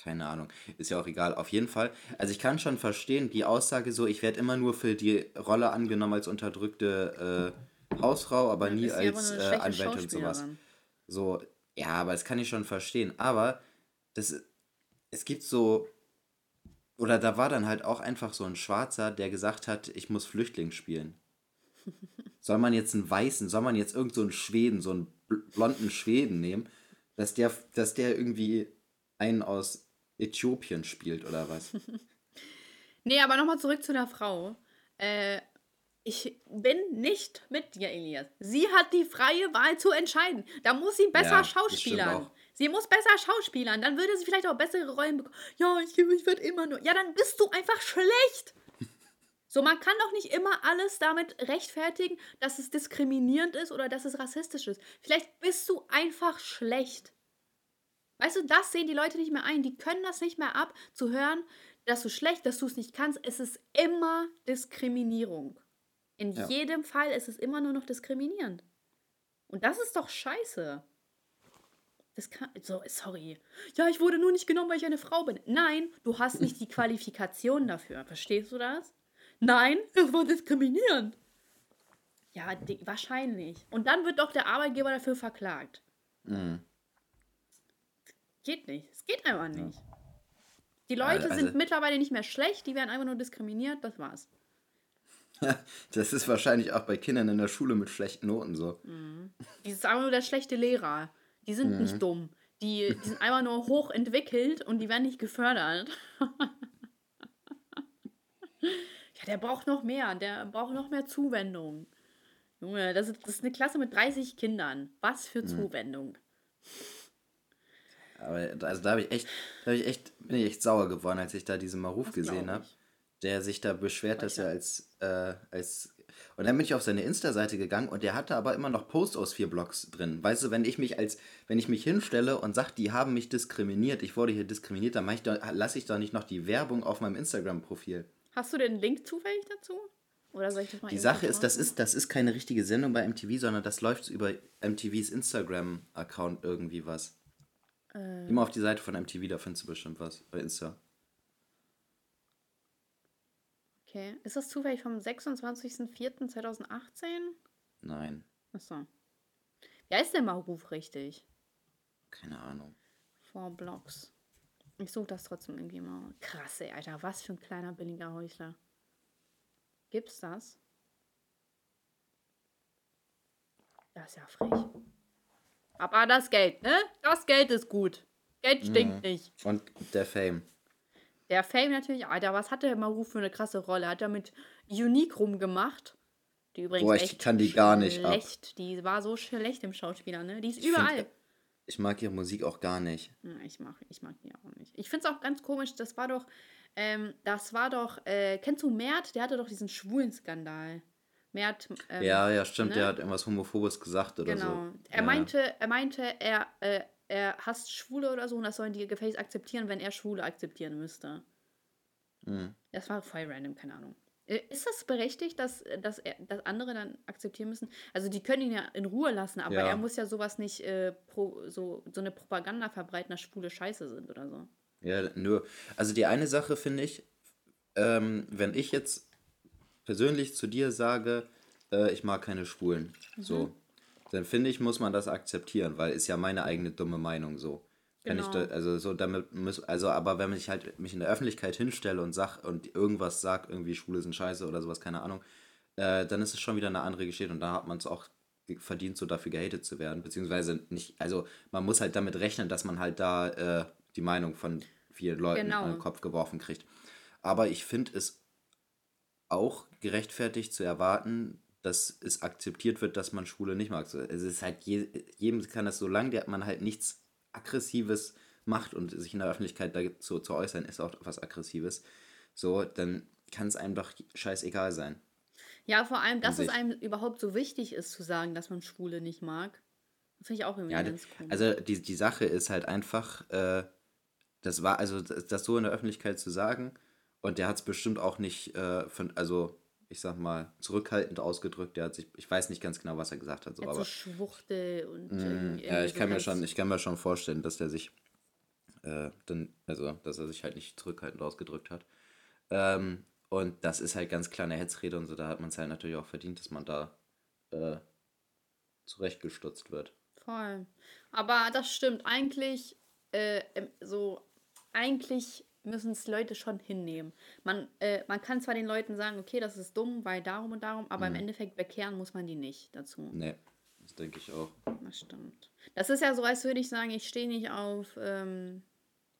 Keine Ahnung. Ist ja auch egal. Auf jeden Fall. Also ich kann schon verstehen, die Aussage so, ich werde immer nur für die Rolle angenommen als unterdrückte äh, Hausfrau, aber nie aber als äh, Anwältin und sowas. So, ja, aber das kann ich schon verstehen. Aber das, es gibt so, oder da war dann halt auch einfach so ein Schwarzer, der gesagt hat, ich muss Flüchtling spielen. Soll man jetzt einen Weißen, soll man jetzt irgend so einen Schweden, so einen bl- blonden Schweden nehmen, dass der, dass der irgendwie einen aus Äthiopien spielt oder was? Nee, aber nochmal zurück zu der Frau. Äh, ich bin nicht mit dir, Elias. Sie hat die freie Wahl zu entscheiden. Da muss sie besser Ja, schauspielern. Sie muss besser schauspielern. Dann würde sie vielleicht auch bessere Rollen bekommen. Ja, ich, ich werde immer nur. Ja, dann bist du einfach schlecht. So, man kann doch nicht immer alles damit rechtfertigen, dass es diskriminierend ist oder dass es rassistisch ist. Vielleicht bist du einfach schlecht. Weißt du, das sehen die Leute nicht mehr ein. Die können das nicht mehr ab, zu hören, dass du schlecht, dass du es nicht kannst. Es ist immer Diskriminierung. In Ja. jedem Fall ist es immer nur noch diskriminierend. Und das ist doch scheiße. Das kann, so, sorry. Ja, ich wurde nur nicht genommen, weil ich eine Frau bin. Nein, du hast nicht die Qualifikation dafür. Verstehst du das? Nein, das war diskriminierend. Ja, wahrscheinlich. Und dann wird doch der Arbeitgeber dafür verklagt. Mhm. Geht nicht. Es geht einfach nicht. Die Leute Also- sind mittlerweile nicht mehr schlecht, die werden einfach nur diskriminiert, das war's. Das ist wahrscheinlich auch bei Kindern in der Schule mit schlechten Noten so. Die ist einfach nur der schlechte Lehrer. Die sind Mhm. nicht dumm. Die, die sind einfach nur hochentwickelt und die werden nicht gefördert. Ja, der braucht noch mehr. Der braucht noch mehr Zuwendung. Junge, das ist, das ist eine Klasse mit 30 Kindern. Was für Zuwendung. Aber also da habe ich echt, da hab ich echt, bin ich echt sauer geworden, als ich da diesen Maruf Das gesehen habe. Der sich da beschwert, dass er als, äh, als und dann bin ich auf seine Insta-Seite gegangen und der hatte aber immer noch Posts aus vier Blocks drin. Weißt du, wenn ich mich als, wenn ich mich hinstelle und sage, die haben mich diskriminiert, ich wurde hier diskriminiert, dann ich doch, lasse ich doch nicht noch die Werbung auf meinem Instagram-Profil. Hast du den Link zufällig dazu? Oder soll ich das mal Die Sache ist, das ist, das ist keine richtige Sendung bei MTV, sondern das läuft über MTVs Instagram-Account irgendwie was. Äh, Immer auf die Seite von MTV, da findest du bestimmt was bei Insta. Okay. Ist das zufällig vom 26.04.2018? Nein, Achso. Wie heißt der Maruf richtig? keine Ahnung. Four Blocks. Ich suche das trotzdem irgendwie mal. Krass, ey, Alter. Was für ein kleiner billiger Heuchler. Gibt's das? Das ist ja frech. Aber das Geld, ne? Das Geld ist gut. Geld stinkt Mhm. nicht. Und der Fame. Der Fame natürlich, Alter, was hat der Maruf für eine krasse Rolle? Hat er mit Unique rumgemacht? Die übrigens Boah, ich kann die gar nicht ab. schlecht. Die war so schlecht im Schauspieler, ne? Die ist Ich find- überall. Ich mag ihre Musik auch gar nicht. Ja, ich mag, ich mag die auch nicht. Ich finde es auch ganz komisch, das war doch, ähm, das war doch, äh, kennst du Mert? Der hatte doch diesen schwulen Skandal. Mert, ähm, ja, ja, stimmt, ne? der hat irgendwas Homophobes gesagt oder genau. so. Er ja. meinte, er meinte, er, äh, er hasst Schwule oder so und das sollen die gefälligst akzeptieren, wenn er Schwule akzeptieren müsste. Mhm. Das war voll random, keine Ahnung. Äh, Ist das berechtigt, dass, dass, er, dass andere dann akzeptieren müssen? Also die können ihn ja in Ruhe lassen, aber Ja. er muss ja sowas nicht äh, pro, so, so eine Propaganda verbreiten, dass Schwule scheiße sind oder so. Ja, nur. Also die eine Sache finde ich, ähm, wenn ich jetzt persönlich zu dir sage, äh, ich mag keine Schwulen, Mhm. so, dann finde ich, muss man das akzeptieren, weil ist ja meine eigene dumme Meinung so. Kann ich Genau. da, also so damit muss, also aber wenn ich halt mich in der Öffentlichkeit hinstelle und sag und irgendwas sag, irgendwie Schwule sind scheiße oder sowas, keine Ahnung, äh, dann ist es schon wieder eine andere Geschichte und da hat man es auch verdient, so dafür gehatet zu werden, beziehungsweise nicht, also man muss halt damit rechnen, dass man halt da äh, die Meinung von vielen Leuten Genau. an den Kopf geworfen kriegt. Aber ich finde es auch gerechtfertigt zu erwarten, dass es akzeptiert wird, dass man Schwule nicht mag. So, Es ist halt, je, jedem kann das, solange der, man halt nichts Aggressives macht und sich in der Öffentlichkeit dazu zu äußern, ist auch was Aggressives, so, dann kann es einem doch scheißegal sein. Ja, vor allem, dass es einem überhaupt so wichtig ist zu sagen, dass man Schwule nicht mag. Finde ich auch irgendwie Ja, ganz komisch. also die, die Sache ist halt einfach, äh, das war, also das, das so in der Öffentlichkeit zu sagen, und der hat es bestimmt auch nicht, äh, von, also ich sag mal, zurückhaltend ausgedrückt. Der hat sich, ich weiß nicht ganz genau, was er gesagt hat, so, Jetzt aber so Schwuchtel und irgendwie ja, ich so kann mir schon, ich kann mir schon vorstellen, dass der sich äh, dann, also dass er sich halt nicht zurückhaltend ausgedrückt hat. Ähm, und das ist halt ganz klar eine Hetzrede und so, da hat man es halt natürlich auch verdient, dass man da äh, zurechtgestutzt wird. Voll. Aber das stimmt. Eigentlich, äh, so, eigentlich müssen es Leute schon hinnehmen. Man, äh, man kann zwar den Leuten sagen, okay, das ist dumm, weil darum und darum, aber Mhm. im Endeffekt bekehren muss man die nicht dazu. Nee, das denke ich auch. Das stimmt. Das ist ja so, als würde ich sagen, ich stehe nicht auf, ähm,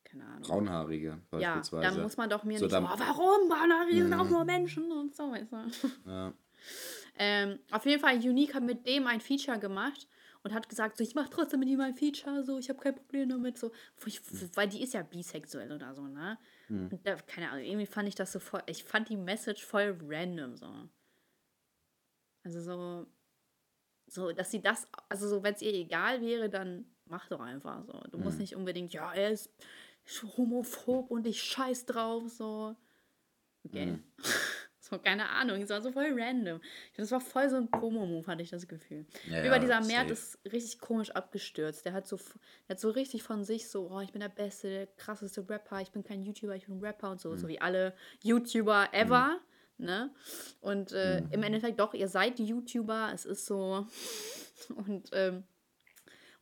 keine Ahnung. Braunhaarige Ja, beispielsweise. dann muss man doch mir So, nicht so, "Oh, warum? Braunhaarige sind auch nur Menschen und so, weißt du. ja. Ähm, auf jeden Fall, Unique hat mit dem ein Feature gemacht und hat gesagt, so, ich mache trotzdem mit ihm ein Feature, so, ich habe kein Problem damit, so, weil die ist ja bisexuell oder so, ne? Und da, keine Ahnung, irgendwie fand ich das so voll, ich fand die Message voll random, so. Also so, so, dass sie das, also so, wenn es ihr egal wäre, dann mach doch einfach so. Du musst nicht unbedingt, ja, er ist homophob und ich scheiß drauf, so. Okay. So, keine Ahnung, es war so voll random. Das war voll so ein Promo-Move, hatte ich das Gefühl. Ja, Über dieser Mert ist richtig komisch abgestürzt. Der hat so, der hat so richtig von sich so, oh, ich bin der beste, der krasseste Rapper, ich bin kein YouTuber, ich bin ein Rapper und so, Mhm. so wie alle YouTuber ever. Ne? Und äh, Mhm. im Endeffekt doch, ihr seid YouTuber, es ist so. Und, ähm,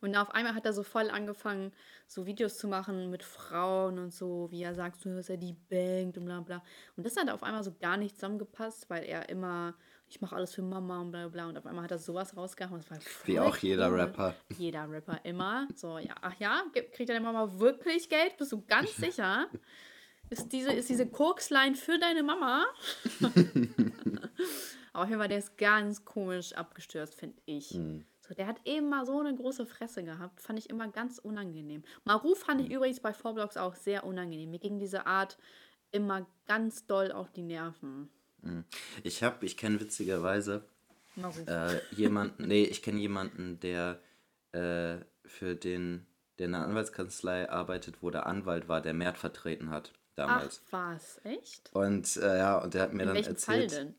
und auf einmal hat er so voll angefangen, so Videos zu machen mit Frauen und so, wie er sagt, so, dass er die bangt und bla bla. Und das hat auf einmal so gar nicht zusammengepasst, weil er immer, ich mache alles für Mama und bla bla. Und auf einmal hat er sowas rausgehauen. Das war Wie auch jeder komisch. Rapper. Jeder Rapper immer. So, ja, ach ja, kriegt er der Mama wirklich Geld? Bist du ganz sicher? Ist diese, ist diese Koksline für deine Mama? Aber auf jeden Fall, der ist ganz komisch abgestürzt, finde ich. Mhm. So, der hat immer so eine große Fresse gehabt. Fand ich immer ganz unangenehm. Maru fand ich übrigens bei Vorblocks auch sehr unangenehm. Mir ging diese Art immer ganz doll auf die Nerven. Ich habe, ich kenne witzigerweise äh, jemanden, nee, ich kenne jemanden, der äh, für den, der in einer Anwaltskanzlei arbeitet, wo der Anwalt war, der Mert vertreten hat Ach, damals. was? Echt? Und äh, ja, und der hat mir In dann welchem Fall erzählt,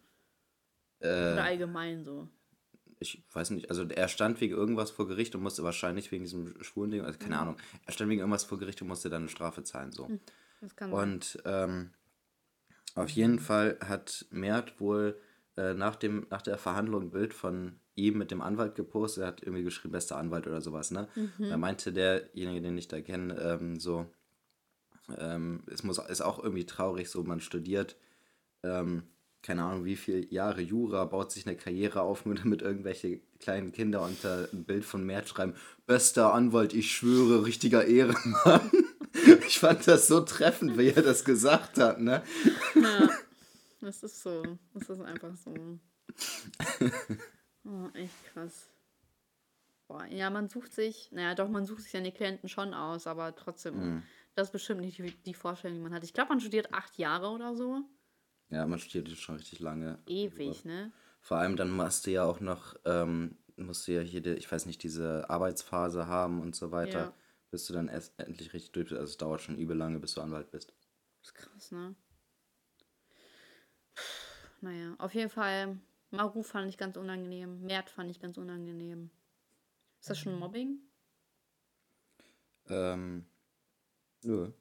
denn? äh, Oder allgemein so? Ich weiß nicht, also er stand wegen irgendwas vor Gericht und musste wahrscheinlich wegen diesem schwulen Ding, also keine Ahnung, er stand wegen irgendwas vor Gericht und musste dann eine Strafe zahlen, so. Sein. Und ähm, auf jeden Fall hat Mert wohl äh, nach, dem, nach der Verhandlung ein Bild von ihm mit dem Anwalt gepostet. Er hat irgendwie geschrieben, bester Anwalt oder sowas, ne? Da meinte derjenige, den ich da kenne, ähm, so, ähm, es muss, ist auch irgendwie traurig, so man studiert, ähm, keine Ahnung, wie viele Jahre Jura, baut sich eine Karriere auf, nur damit irgendwelche kleinen Kinder unter ein Bild von Mert schreiben, bester Anwalt, ich schwöre, richtiger Ehrenmann. Ich fand das so treffend, wie er das gesagt hat, ne? Ja, das ist so. Das ist einfach so. Oh, echt krass. Boah, ja, man sucht sich, naja, doch, man sucht sich seine Klienten schon aus, aber trotzdem, das ist bestimmt nicht die, die Vorstellung, die man hat. Ich glaube, man studiert acht Jahre oder so. Ja, man studiert schon richtig lange. Ewig, ne? Vor allem dann machst du ja auch noch, ähm, musst du ja hier, die, ich weiß nicht, diese Arbeitsphase haben und so weiter, Ja. bis du dann erst endlich richtig durch bist. Also es dauert schon übel lange, bis du Anwalt bist. Das ist krass, ne? Naja, auf jeden Fall, Maru fand ich ganz unangenehm, Mert fand ich ganz unangenehm. Ist das schon Mobbing? Ähm, nö.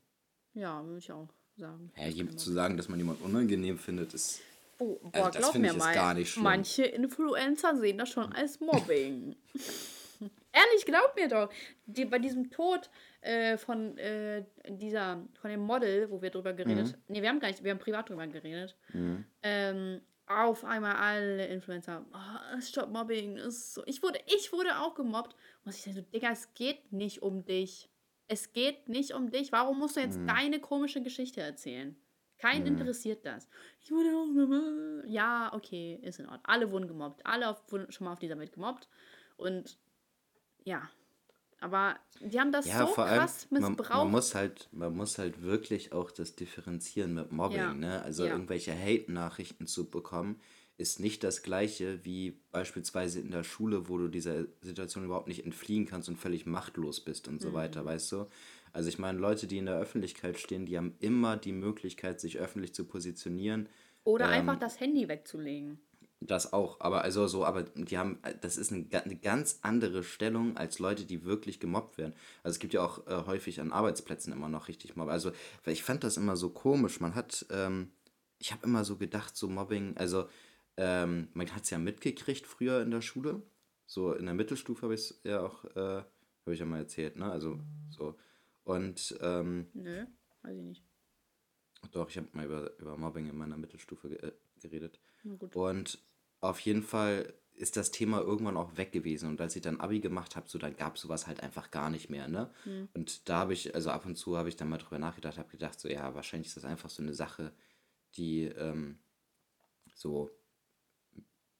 Ja, würde ich auch sagen. Ja, jedem zu sagen, dass man jemanden unangenehm findet, ist. Oh, boah, Also das glaub mir mal, gar nicht schlimm. manche Influencer sehen das schon als Mobbing. Ehrlich, glaub mir doch. Die, bei diesem Tod äh, von äh, dieser, von dem Model, wo wir drüber geredet, Mhm. nee, wir haben gar nicht, wir haben privat drüber geredet. Ähm, auf einmal alle Influencer, oh, Stop Mobbing, ist so. Ich wurde, ich wurde auch gemobbt. Und ich dachte so, Digga, es geht nicht um dich. Es geht nicht um dich. Warum musst du jetzt Mhm. deine komische Geschichte erzählen? Keinen interessiert das. Ich wurde auch gemobbt. Ja, okay, ist in Ordnung. Alle wurden gemobbt. Alle auf, wurden schon mal auf dieser Welt gemobbt. Und ja. Aber die haben das Ja, so vor allem, krass man, missbraucht. man, muss halt, man muss halt wirklich auch das differenzieren mit Mobbing, Ja. ne? Also Ja. irgendwelche Hate-Nachrichten zu bekommen, ist nicht das gleiche wie beispielsweise in der Schule, wo du dieser Situation überhaupt nicht entfliehen kannst und völlig machtlos bist und so Mhm. weiter, weißt du? Also ich meine, Leute, die in der Öffentlichkeit stehen, die haben immer die Möglichkeit, sich öffentlich zu positionieren. Oder ähm, einfach das Handy wegzulegen. Das auch, aber also so, aber die haben, das ist eine, eine ganz andere Stellung als Leute, die wirklich gemobbt werden. Also es gibt ja auch äh, häufig an Arbeitsplätzen immer noch richtig Mobbing. Also, ich fand das immer so komisch. Man hat, ähm, ich habe immer so gedacht, so Mobbing, also ähm, man hat es ja mitgekriegt früher in der Schule. So in der Mittelstufe habe ich es ja auch, äh, habe ich ja mal erzählt, ne? Also so. Und ähm, Nö, weiß ich nicht. doch, ich habe mal über, über Mobbing in meiner Mittelstufe ge äh, geredet. Na gut. Und auf jeden Fall ist das Thema irgendwann auch weg gewesen. Und als ich dann Abi gemacht habe, so dann gab es sowas halt einfach gar nicht mehr, ne? Und da habe ich, also ab und zu habe ich dann mal drüber nachgedacht, habe gedacht, so ja, wahrscheinlich ist das einfach so eine Sache, die ähm, so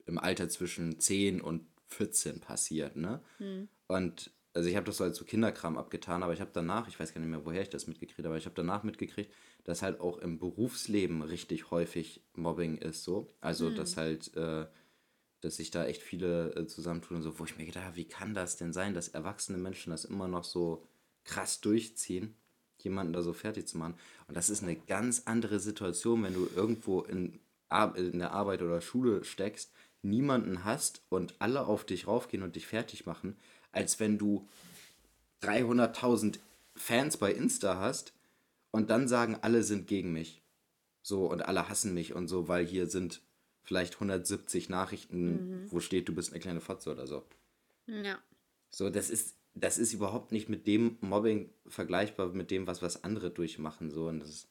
im Alter zwischen 10 und 14 passiert, ne? Und also ich habe das so als so Kinderkram abgetan, aber ich habe danach, ich weiß gar nicht mehr, woher ich das mitgekriegt habe, aber ich habe danach mitgekriegt, dass halt auch im Berufsleben richtig häufig Mobbing ist so. Also dass halt, äh, dass sich da echt viele äh, zusammentun und so, wo ich mir gedacht habe, wie kann das denn sein, dass erwachsene Menschen das immer noch so krass durchziehen, jemanden da so fertig zu machen. Und das ist eine ganz andere Situation, wenn du irgendwo in, Ar in der Arbeit oder Schule steckst, niemanden hast und alle auf dich raufgehen und dich fertig machen, als wenn du 300.000 Fans bei Insta hast und dann sagen, alle sind gegen mich. So, und alle hassen mich und so, weil hier sind vielleicht 170 Nachrichten, wo steht, du bist eine kleine Fotze oder so. Ja. So, das ist, das ist überhaupt nicht mit dem Mobbing vergleichbar, mit dem, was, was andere durchmachen. So, und das ist,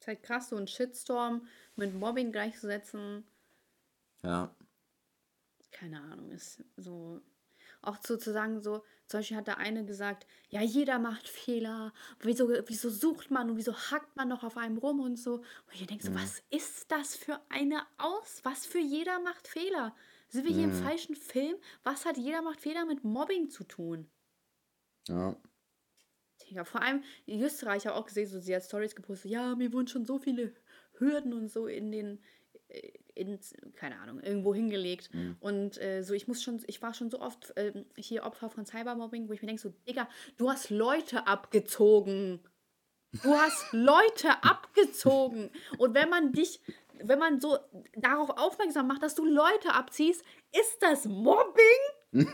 Ist halt krass, so ein Shitstorm mit Mobbing gleichzusetzen. Ja. Keine Ahnung, ist so. auch sozusagen so, zum Beispiel hat der eine gesagt, ja, jeder macht Fehler. Wieso, wieso sucht man und wieso hackt man noch auf einem rum und so. Und ich denke so, Mhm. was ist das für eine Aus? Was für jeder macht Fehler? Sind wir hier im Mhm. falschen Film? Was hat jeder macht Fehler mit Mobbing zu tun? Ja. Digga, vor allem die Österreicher auch gesehen, so sie hat Stories gepostet, ja, mir wurden schon so viele Hürden und so in den, in, keine Ahnung, irgendwo hingelegt. Mhm. Und äh, so, ich muss schon, ich war schon so oft ähm, hier Opfer von Cybermobbing, wo ich mir denke, so, Digga, du hast Leute abgezogen. Du hast Leute abgezogen. Und wenn man dich, wenn man so darauf aufmerksam macht, dass du Leute abziehst, ist das Mobbing?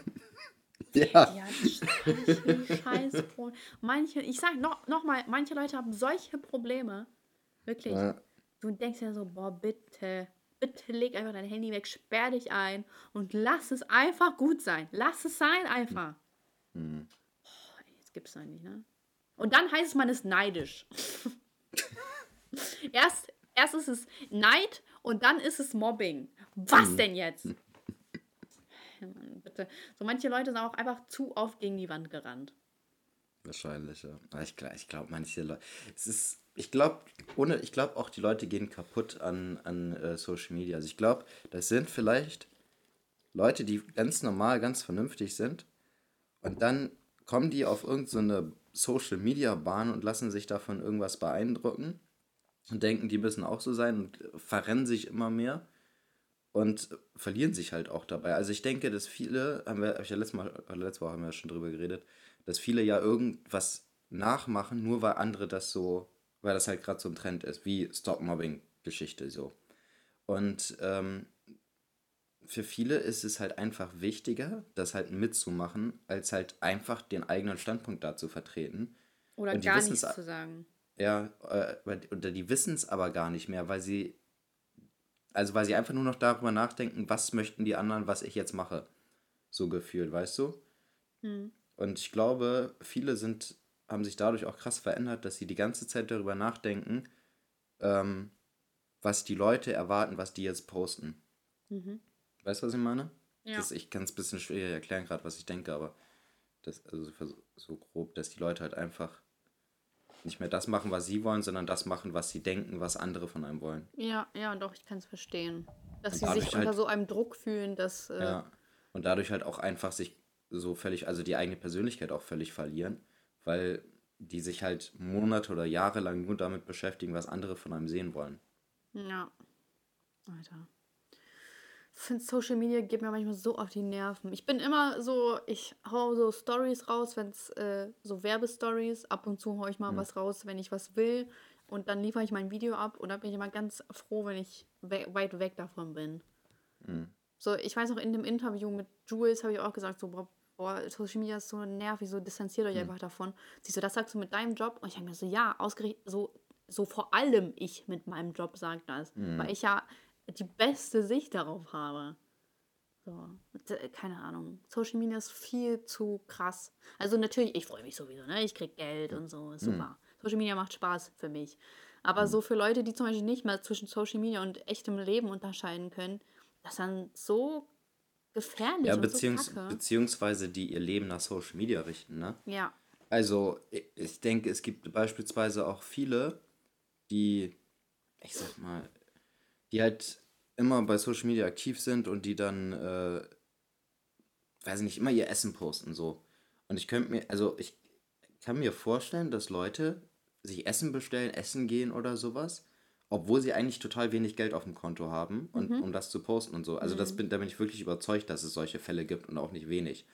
Ja. Ja, scheiß Manche, ich sag noch, noch mal, manche Leute haben solche Probleme. Wirklich. Ja. Du denkst ja so, boah, bitte, bitte leg einfach dein Handy weg, sperr dich ein und lass es einfach gut sein. Lass es sein einfach. Mhm. Boah, ey, das gibt's eigentlich, ne? Und dann heißt es, man ist neidisch. erst, erst ist es Neid und dann ist es Mobbing. Was Mhm. denn jetzt? Bitte. So manche Leute sind auch einfach zu oft gegen die Wand gerannt. Wahrscheinlich, ja. Aber ich, ich glaube, manche Leute. Es ist. Ich glaube, ohne, ich glaube auch, die Leute gehen kaputt an, an äh, Social Media. Also ich glaube, das sind vielleicht Leute, die ganz normal, ganz vernünftig sind. Und dann kommen die auf irgendeine Social Media Bahn und lassen sich davon irgendwas beeindrucken und denken, die müssen auch so sein und verrennen sich immer mehr und verlieren sich halt auch dabei. Also ich denke, dass viele, haben wir, hab ja letztes Mal, oder letzte Woche haben wir ja schon drüber geredet, dass viele ja irgendwas nachmachen, nur weil andere das so, weil das halt gerade so ein Trend ist, wie Stop-Mobbing-Geschichte so. Und ähm, für viele ist es halt einfach wichtiger, das halt mitzumachen, als halt einfach den eigenen Standpunkt da zu vertreten. Oder gar nichts zu sagen. Ja, äh, oder die wissen es aber gar nicht mehr, weil sie, also weil sie einfach nur noch darüber nachdenken, was möchten die anderen, was ich jetzt mache. So gefühlt, weißt du? Hm. Und ich glaube, viele sind, haben sich dadurch auch krass verändert, dass sie die ganze Zeit darüber nachdenken, ähm, was die Leute erwarten, was die jetzt posten. Mhm. Weißt du, was ich meine? Ja. Das, ich kann es ein bisschen schwer erklären gerade, was ich denke, aber das, also so- grob, dass die Leute halt einfach nicht mehr das machen, was sie wollen, sondern das machen, was sie denken, was andere von einem wollen. ja, ja, doch, ich kann es verstehen. Dass Und sie sich unter halt- so einem Druck fühlen, dass. Äh, Ja. Und dadurch halt auch einfach sich so völlig, also die eigene Persönlichkeit auch völlig verlieren, weil die sich halt Monate oder Jahre lang nur damit beschäftigen, was andere von einem sehen wollen. Ja. Alter. Ich finde Social Media geht mir manchmal so auf die Nerven. Ich bin immer so, ich hau so Stories raus, wenn es äh, so Werbestories, ab und zu hau ich mal Mhm. was raus, wenn ich was will. Und dann liefere ich mein Video ab und dann bin ich immer ganz froh, wenn ich we weit weg davon bin. Mhm. So, ich weiß noch, in dem Interview mit Jules habe ich auch gesagt, so, boah, Social Media ist so nervig, so distanziert euch einfach davon. Siehst du, das sagst du mit deinem Job? Und ich habe mir so, ja, ausgerichtet, so, so vor allem ich mit meinem Job sage das, weil ich ja die beste Sicht darauf habe. So, keine Ahnung. Social Media ist viel zu krass. Also natürlich, ich freue mich sowieso, ne? Ich krieg Geld und so, ist super. Social Media macht Spaß für mich. Aber so für Leute, die zum Beispiel nicht mehr zwischen Social Media und echtem Leben unterscheiden können, das ist dann so gefährlich Ja, beziehungs so beziehungsweise die ihr Leben nach Social Media richten, ne? Ja, Also, ich- denke, es gibt beispielsweise auch viele, die, ich sag mal, die halt immer bei Social Media aktiv sind und die dann, äh, weiß ich nicht, immer ihr Essen posten, so. Und ich könnte mir, also ich kann mir vorstellen, dass Leute sich Essen bestellen, essen gehen oder sowas, obwohl sie eigentlich total wenig Geld auf dem Konto haben, und, um das zu posten und so. Also das bin, da bin ich wirklich überzeugt, dass es solche Fälle gibt und auch nicht wenig.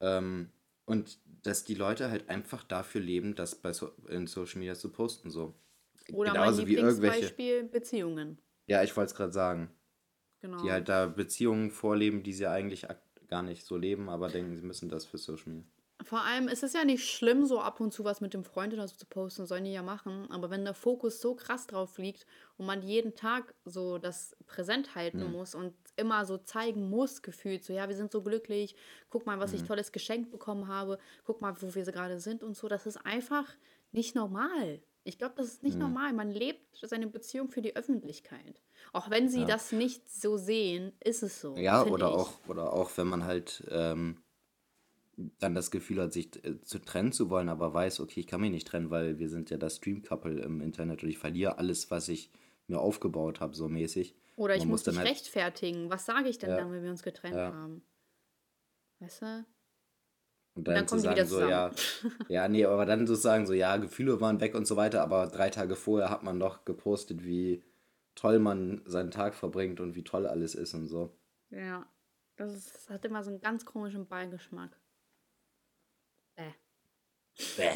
Ähm, und dass die Leute halt einfach dafür leben, das bei so in Social Media zu posten, so. oder mein Genauso wie irgendwelche. Beziehungen. Ja, ich wollte es gerade sagen. Genau. Die halt da Beziehungen vorleben, die sie eigentlich gar nicht so leben, aber denken, sie müssen das für Social Media. Vor allem ist es ja nicht schlimm, so ab und zu was mit dem Freund oder so zu posten, sollen die ja machen. Aber wenn der Fokus so krass drauf liegt und man jeden Tag so das präsent halten muss und immer so zeigen muss, gefühlt, so ja, wir sind so glücklich, guck mal, was ich tolles geschenkt bekommen habe, guck mal, wo wir gerade sind und so, das ist einfach nicht normal. Ich glaube, das ist nicht normal. Man lebt seine Beziehung für die Öffentlichkeit. Auch wenn sie das nicht so sehen, ist es so. Ja, oder ich. auch, oder auch, wenn man halt ähm, dann das Gefühl hat, sich äh, zu trennen zu wollen, aber weiß, okay, ich kann mich nicht trennen, weil wir sind ja das Stream-Couple im Internet und ich verliere alles, was ich mir aufgebaut habe, so mäßig. Oder ich Man muss dann mich halt- rechtfertigen. Was sage ich denn Ja. dann, wenn wir uns getrennt Ja. haben? Weißt du? Und dann dann, zu kommen die wieder so, ja, ja, nee, aber dann sozusagen so, ja, Gefühle waren weg und so weiter, aber drei Tage vorher hat man doch gepostet, wie toll man seinen Tag verbringt und wie toll alles ist und so. Ja. Das, ist, das hat immer so einen ganz komischen Beigeschmack. Äh.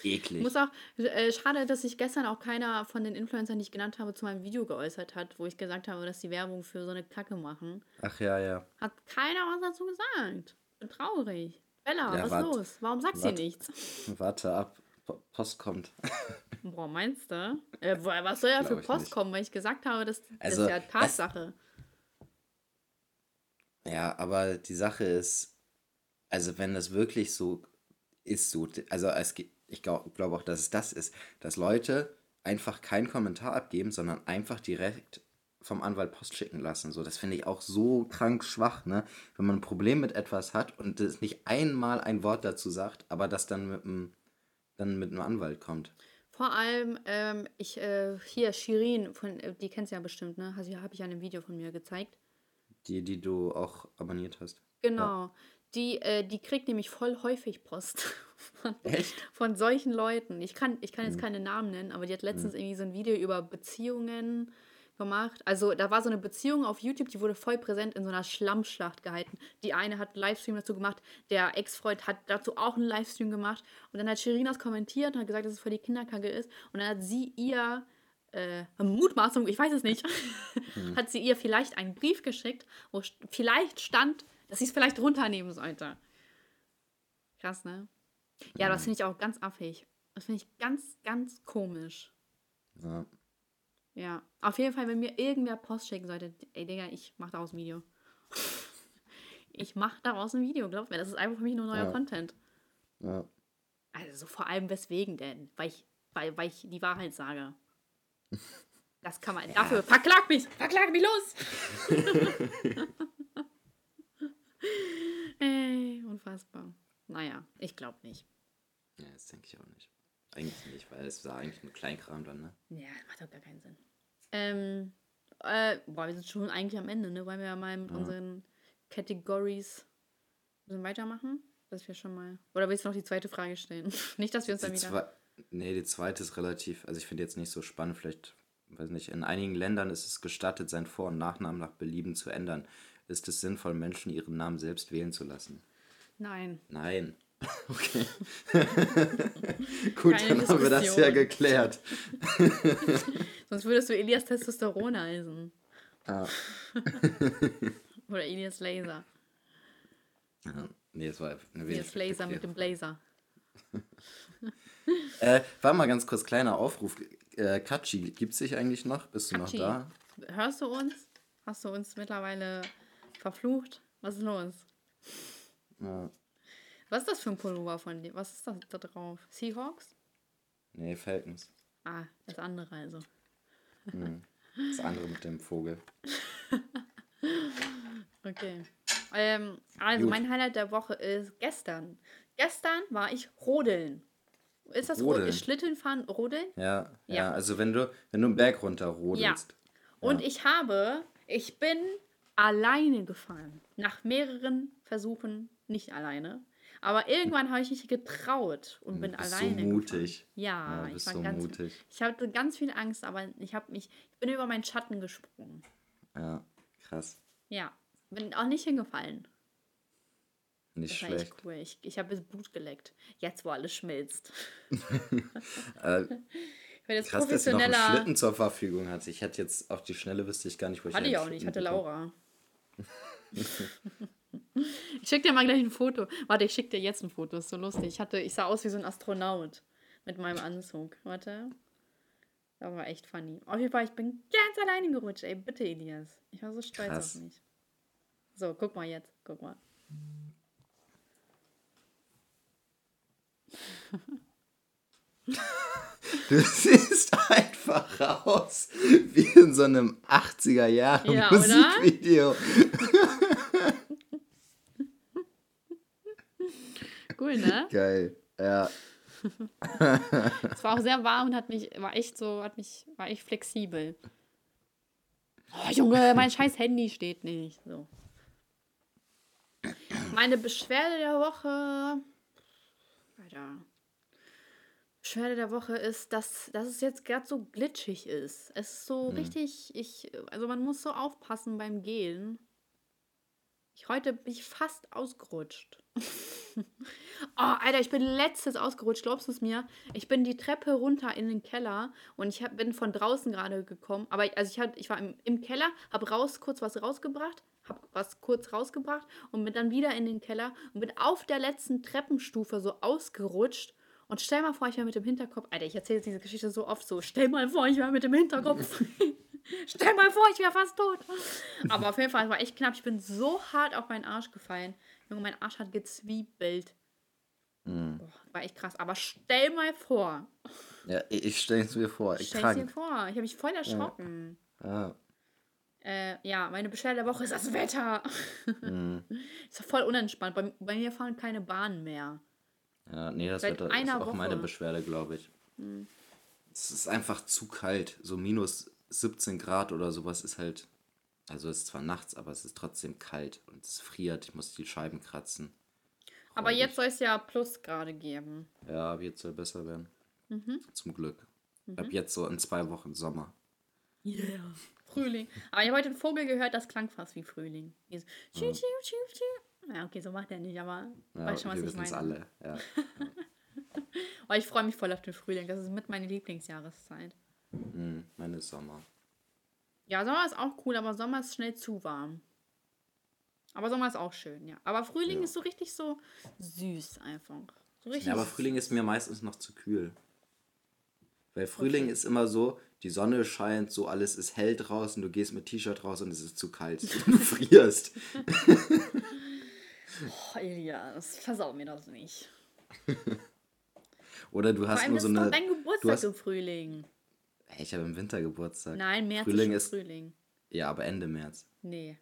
Bäh, eklig. muss auch, äh, schade, dass sich gestern auch keiner von den Influencern, die ich genannt habe, zu meinem Video geäußert hat, wo ich gesagt habe, dass die Werbung für so eine Kacke machen. Ach ja, ja. Hat keiner was dazu gesagt. Bin traurig. Bella, Ja, was wart- ist los? Warum sagt wart- sie nichts? Warte ab, Po- Post kommt. Boah, meinst du? Äh, was soll ja für Post nicht. kommen, weil ich gesagt habe, das, das Also, ist ja es- Tatsache. Ja, aber die Sache ist, also wenn das wirklich so ist, so, also es, ich glaube glaub auch, dass es das ist, dass Leute einfach keinen Kommentar abgeben, sondern einfach direkt vom Anwalt Post schicken lassen. So, das finde ich auch so krank schwach, ne? Wenn man ein Problem mit etwas hat und es nicht einmal ein Wort dazu sagt, aber das dann mit einem, dann mit einem Anwalt kommt. Vor allem, ähm, ich, äh, hier, Shirin, von, äh, die kennst du ja bestimmt, ne? Also, habe ich ja in einem Video von mir gezeigt. Die, die du auch abonniert hast. Genau. Die, äh, die kriegt nämlich voll häufig Post von, Echt? von solchen Leuten. Ich kann, ich kann Mhm. jetzt keine Namen nennen, aber die hat letztens irgendwie so ein Video über Beziehungen gemacht. Also da war so eine Beziehung auf YouTube, die wurde voll präsent in so einer Schlammschlacht gehalten. Die eine hat einen Livestream dazu gemacht, der Ex-Freund hat dazu auch einen Livestream gemacht. Und dann hat Shirin das kommentiert und hat gesagt, dass es voll die Kinderkacke ist. Und dann hat sie ihr äh, Mutmaßung, ich weiß es nicht, hat sie ihr vielleicht einen Brief geschickt, wo vielleicht stand, dass sie es vielleicht runternehmen sollte. Krass, ne? Ja, das finde ich auch ganz affig. Das finde ich ganz, ganz komisch. Ja. Ja. Auf jeden Fall, wenn mir irgendwer Post schicken sollte, ey Digga, ich mach daraus ein Video. ich mach daraus ein Video, glaub mir. Das ist einfach für mich nur neuer Ja. Content. ja. Also vor allem weswegen denn? Weil ich, weil, weil ich die Wahrheit sage. Das kann man. Dafür verklag mich! Verklag mich los! Ey, unfassbar. Naja, ich glaube nicht. Ja, das denke ich auch nicht. Eigentlich nicht, weil es war eigentlich nur Kleinkram dann, ne? Ja, macht doch gar keinen Sinn. Ähm, äh, boah, wir sind schon eigentlich am Ende, ne? Wollen wir ja mal mit unseren Categories ein bisschen weitermachen? Dass wir schon mal. Oder willst du noch die zweite Frage stellen? nicht, dass wir uns dann Die wieder. zwei, nee, die zweite ist relativ, also ich finde jetzt nicht so spannend, vielleicht, weiß nicht, in einigen Ländern ist es gestattet, seinen Vor- und Nachnamen nach Belieben zu ändern. Ist es sinnvoll, Menschen ihren Namen selbst wählen zu lassen? Nein. Nein. Okay. Gut, Keine dann haben wir das ja Diskussion. geklärt. Sonst würdest du Elias Testosteron heißen. Ja. Oder Elias Laser. Ja, nee, das war eine Elias Laser mit dem Blazer. äh, War mal ganz kurz kleiner Aufruf. Äh, Katschi, gibt es dich eigentlich noch? Bist du Katschi. noch da? Hörst du uns? Hast du uns mittlerweile verflucht? Was ist los? Ja. Was ist das für ein Pullover von dir? Was ist das da drauf? Seahawks? Nee, Falcons. Ah, das andere also. Das andere mit dem Vogel. Okay. Ähm, also Gut. mein Highlight der Woche ist gestern. Gestern war ich rodeln. Ist das Rodeln? rodeln? Ist Schlittenfahren rodeln? Ja, ja, Ja. also wenn du, wenn du einen Berg runter rodelst. Und ich habe, ich bin alleine gefahren. Nach mehreren Versuchen nicht alleine. Aber irgendwann habe ich mich getraut und bin Du bist alleine. so mutig. Gefahren. Ja, Ja, ich war so ganz. mutig. Ich hatte ganz viel Angst, aber ich habe mich, ich bin über meinen Schatten gesprungen. Ja, krass. Ja, bin auch nicht hingefallen. Nicht Das war schlecht. echt cool. Ich, ich habe das Blut geleckt. Jetzt, wo alles schmilzt. Äh, Ich bin jetzt krass, dass ihr noch einen. Schlitten zur Verfügung hat. Ich hätte jetzt auf die Schnelle wüsste ich gar nicht, wo ich Hatte ich auch nicht, Schlitten hatte. Laura. ich schick dir mal gleich ein Foto. Warte, ich schick dir jetzt ein Foto, ist so lustig. Ich, hatte, ich sah aus wie so ein Astronaut mit meinem Anzug. Warte. Das war echt funny. Auf jeden Fall, ich bin ganz alleine gerutscht. Ey, bitte, Elias. Ich war so stolz Krass. auf mich. So, guck mal jetzt. Guck mal. Du siehst einfach aus wie in so einem 80er Jahre Ja? Musikvideo. Cool, ne? Geil. Ja. Es war auch sehr warm und hat mich, war echt so, hat mich, war echt flexibel. Oh, Junge, mein scheiß Handy steht nicht. So. Meine Beschwerde der Woche. Alter. Beschwerde der Woche ist, dass, dass es jetzt gerade so glitschig ist. Es ist so richtig, ich, also man muss so aufpassen beim Gehen. Ich heute bin ich fast ausgerutscht. oh, Alter, ich bin letztes ausgerutscht, glaubst du es mir? Ich bin die Treppe runter in den Keller und ich hab, bin von draußen gerade gekommen. Aber ich, also ich, hab, ich war im, im Keller, habe raus kurz was rausgebracht, habe was kurz rausgebracht und bin dann wieder in den Keller und bin auf der letzten Treppenstufe so ausgerutscht. Und stell mal vor, ich wäre mit dem Hinterkopf. Alter, ich erzähle diese Geschichte so oft so. Stell mal vor, ich wäre mit dem Hinterkopf. stell mal vor, ich wäre fast tot. Aber auf jeden Fall, es war echt knapp. Ich bin so hart auf meinen Arsch gefallen. Junge, mein Arsch hat gezwiebelt. Hm. Boah, war echt krass. Aber stell mal vor. Ja, ich ich stelle es mir vor. Stell es dir vor. Ich habe mich voll erschrocken. Ja. Äh, ja, meine Beschwerde der Woche ist das Wetter. Hm. ist voll unentspannt. Bei, bei mir fahren keine Bahnen mehr. Ja, nee, das Seit ist einer auch meine Woche. Beschwerde, glaube ich. Es ist einfach zu kalt. So minus 17 Grad oder sowas ist halt. Also es ist zwar nachts, aber es ist trotzdem kalt und es friert. Ich muss die Scheiben kratzen. Aber jetzt soll es ja Plusgrade geben. Ja, ab jetzt soll besser werden. Mhm. Zum Glück. Ab jetzt so in zwei Wochen Sommer. Yeah. Frühling. Aber ich habe heute einen Vogel gehört, das klang fast wie Frühling. So, tschiu, tschiu, tschiu. Ja, okay, so macht er nicht, aber Ja, weiß schon, was wir ich wissen es meine. alle. Ja. Aber ich freue mich voll auf den Frühling. Das ist mit meiner Lieblingsjahreszeit. Hm, meine Sommer. Ja, Sommer ist auch cool, aber Sommer ist schnell zu warm. Aber Sommer ist auch schön, ja. Aber Frühling Ja. ist so richtig so süß einfach. So richtig Ja, aber Frühling ist mir meistens noch zu kühl. Weil Frühling ist immer so, die Sonne scheint, so alles ist hell draußen, du gehst mit T-Shirt raus und es ist zu kalt. Du frierst. Oh, Elias, versau mir das nicht. Oder du hast nur so es doch eine. dein Du Geburtstag hast, im Frühling. hey, ich habe im Winter Geburtstag. Nein, März Frühling ist Frühling. Ja, aber Ende März. Nee.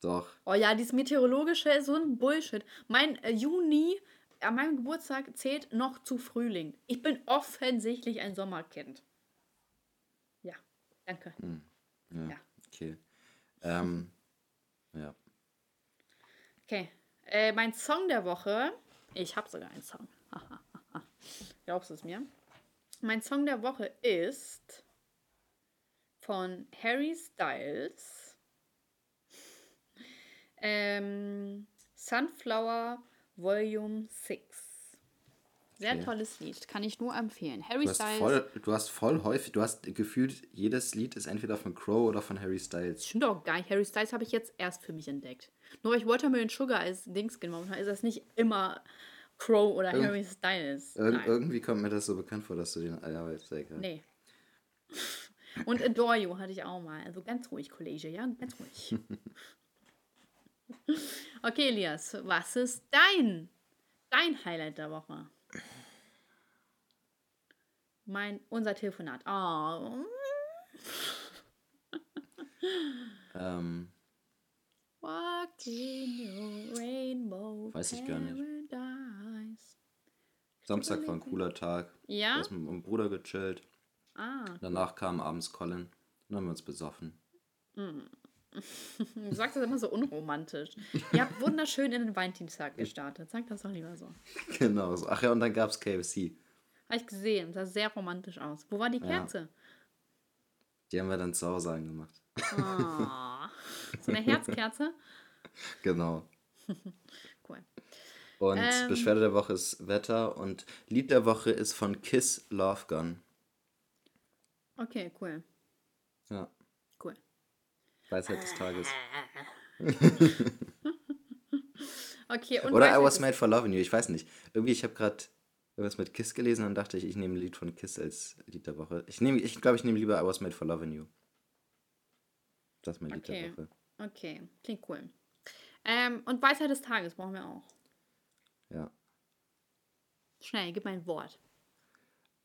Doch. Oh ja, dieses Meteorologische ist so ein Bullshit. Mein äh, Juni, an meinem Geburtstag zählt noch zu Frühling. Ich bin offensichtlich ein Sommerkind. Ja, danke. Ja. Ja. Okay. Ähm, ja. Okay. Äh, mein Song der Woche. Ich habe sogar einen Song. Glaubst du es mir? Mein Song der Woche ist von Harry Styles. Ähm, Sunflower Volume 6. Sehr Okay. tolles Lied. Kann ich nur empfehlen. Harry Du hast, Styles. voll, du hast voll häufig, du hast gefühlt, jedes Lied ist entweder von Crow oder von Harry Styles. Stimmt doch gar nicht. Harry Styles habe ich jetzt erst für mich entdeckt. Nur weil ich Watermelon Sugar als Dings genommen habe, ist das nicht immer Crow oder Irgend- Harry Styles. Ir irgendwie kommt mir das so bekannt vor, dass du den sehr egal. Nee. Und Adore You hatte ich auch mal. Also ganz ruhig, Kollege, ja? Ganz ruhig. okay, Elias, was ist dein, dein Highlight der Woche? Mein, unser Telefonat. Oh. Ähm, Walked in your rainbow Weiß ich gar nicht. paradise. Samstag war ein cooler Tag. Ja? Da ist mit meinem Bruder gechillt. Ah, Danach kam abends Colin. Dann haben wir uns besoffen. du sagst das immer so unromantisch. Ihr habt wunderschön in den Valentinstag gestartet. Sag das doch lieber so. genau so. Ach ja, und dann gab es KFC. Habe ich gesehen. Sah sehr romantisch aus. Wo war die Kerze? Die haben wir dann zu Hause angemacht. Ah. So eine Herzkerze? Genau. Cool. Und Ähm. Beschwerde der Woche ist Wetter und Lied der Woche ist von Kiss Love Gun. Okay, cool. Ja, Cool. Weisheit des Tages. Okay, und Oder I Was Made for Loving You, ich weiß nicht. Irgendwie, ich habe gerade irgendwas mit Kiss gelesen und dachte ich, ich nehme ein Lied von Kiss als Lied der Woche. Ich nehme, ich glaube, ich nehme lieber I Was Made for Loving You. Das ist mein Lied Okay. der Woche. Okay, klingt cool. Ähm, und Weisheit des Tages brauchen wir auch. Ja. Schnell, gib mir ein Wort.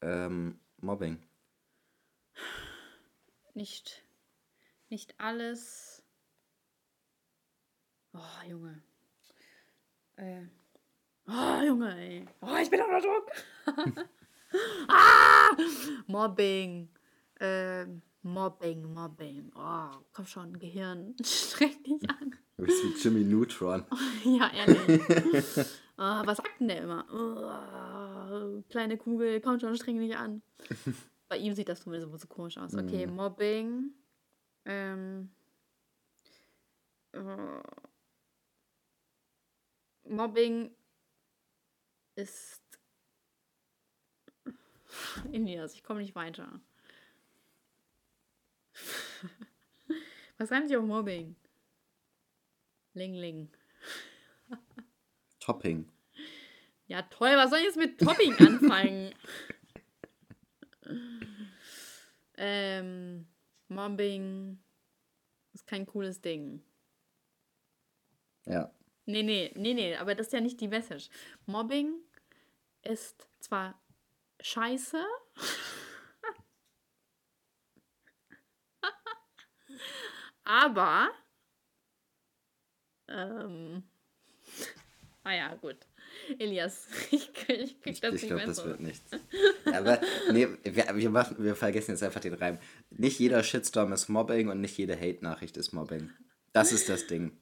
Ähm, Mobbing. Nicht, nicht alles. Oh, Junge. Äh, Oh, Junge, ey. Oh, ich bin unter Druck. ah! Mobbing. Ähm, Mobbing, Mobbing. Oh, komm schon, Gehirn. Streck dich an. Du bist wie Jimmy Neutron. ja, ehrlich. oh, was sagt denn der immer? Oh, kleine Kugel, komm schon, streng dich an. Bei ihm sieht das zumindest so komisch aus. Okay, mm. Mobbing. Ähm, uh, Mobbing ist. Elias, ich komme nicht weiter. Sich auf Mobbing? Ling Ling. Topping. Ja, toll. Was soll ich jetzt mit Topping anfangen? ähm, Mobbing ist kein cooles Ding. Ja. Nee, nee, nee, nee, aber das ist ja nicht die Message. Mobbing ist zwar scheiße, aber ähm, ah ja, gut. Elias, ich, ich krieg das ich, nicht Ich glaube, das wird nichts. Aber nee, wir, wir, machen, wir vergessen jetzt einfach den Reim. Nicht jeder Shitstorm ist Mobbing und nicht jede Hate-Nachricht ist Mobbing. Das ist das Ding.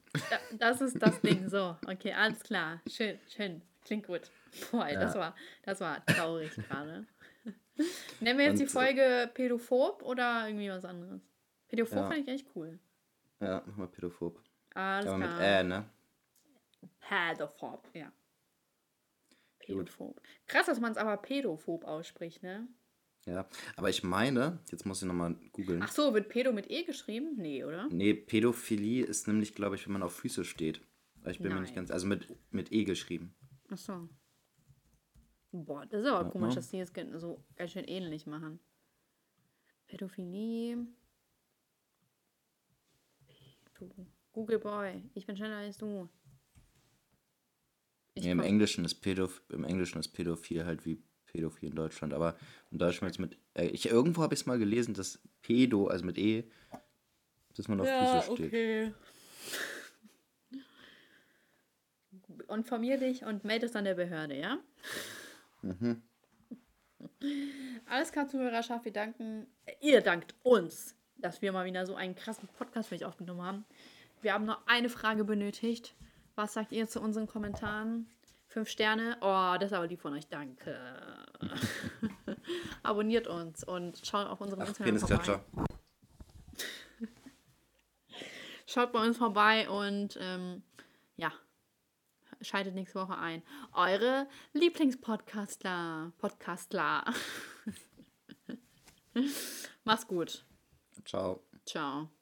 Das ist das Ding, so. Okay, alles klar. Schön, schön. Klingt gut. Boah, ja. das, war, das war traurig gerade. Nennen wir jetzt Und, die Folge Pädophob oder irgendwie was anderes? Pädophob ja. fand ich echt cool. Ja, mach mal Pädophob. Alles Aber klar. mit Ä, ne? Pädophob, ja. Pädophob. Krass, dass man es aber Pädophob ausspricht, ne? Ja, aber ich meine, jetzt muss ich nochmal googeln. Ach so, wird Pedo mit E geschrieben? Nee, oder? Nee, Pädophilie ist nämlich, glaube ich, wenn man auf Füße steht. Ich bin Nein. mir nicht ganz. Also mit, mit E geschrieben. Ach so. Boah, das ist aber ja, komisch, ja. dass die jetzt so ganz schön ähnlich machen. Pädophilie. Google Boy, ich bin schneller als du. Ja, im Englischen ist Pädoph im Englischen ist Pädophil halt wie Pädophil in Deutschland, aber in Deutschland jetzt mit. Äh, ich, irgendwo habe ich es mal gelesen, dass Pedo, also mit E, dass man auf ja, Füße steht. Okay. Informier dich und melde es an der Behörde, ja? Mhm. Alles klar, Zuhörerschaft, wir danken, ihr dankt uns, dass wir mal wieder so einen krassen Podcast für euch aufgenommen haben. Wir haben noch eine Frage benötigt. Was sagt ihr zu unseren Kommentaren? Fünf Sterne. Oh, das ist aber lieb von euch. Danke. Abonniert uns und schaut auf unserem Ach, Instagram vorbei. Schaut bei uns vorbei und ähm, ja, schaltet nächste Woche ein. Eure Lieblingspodcastler. Podcastler. Mach's gut. Ciao. Ciao.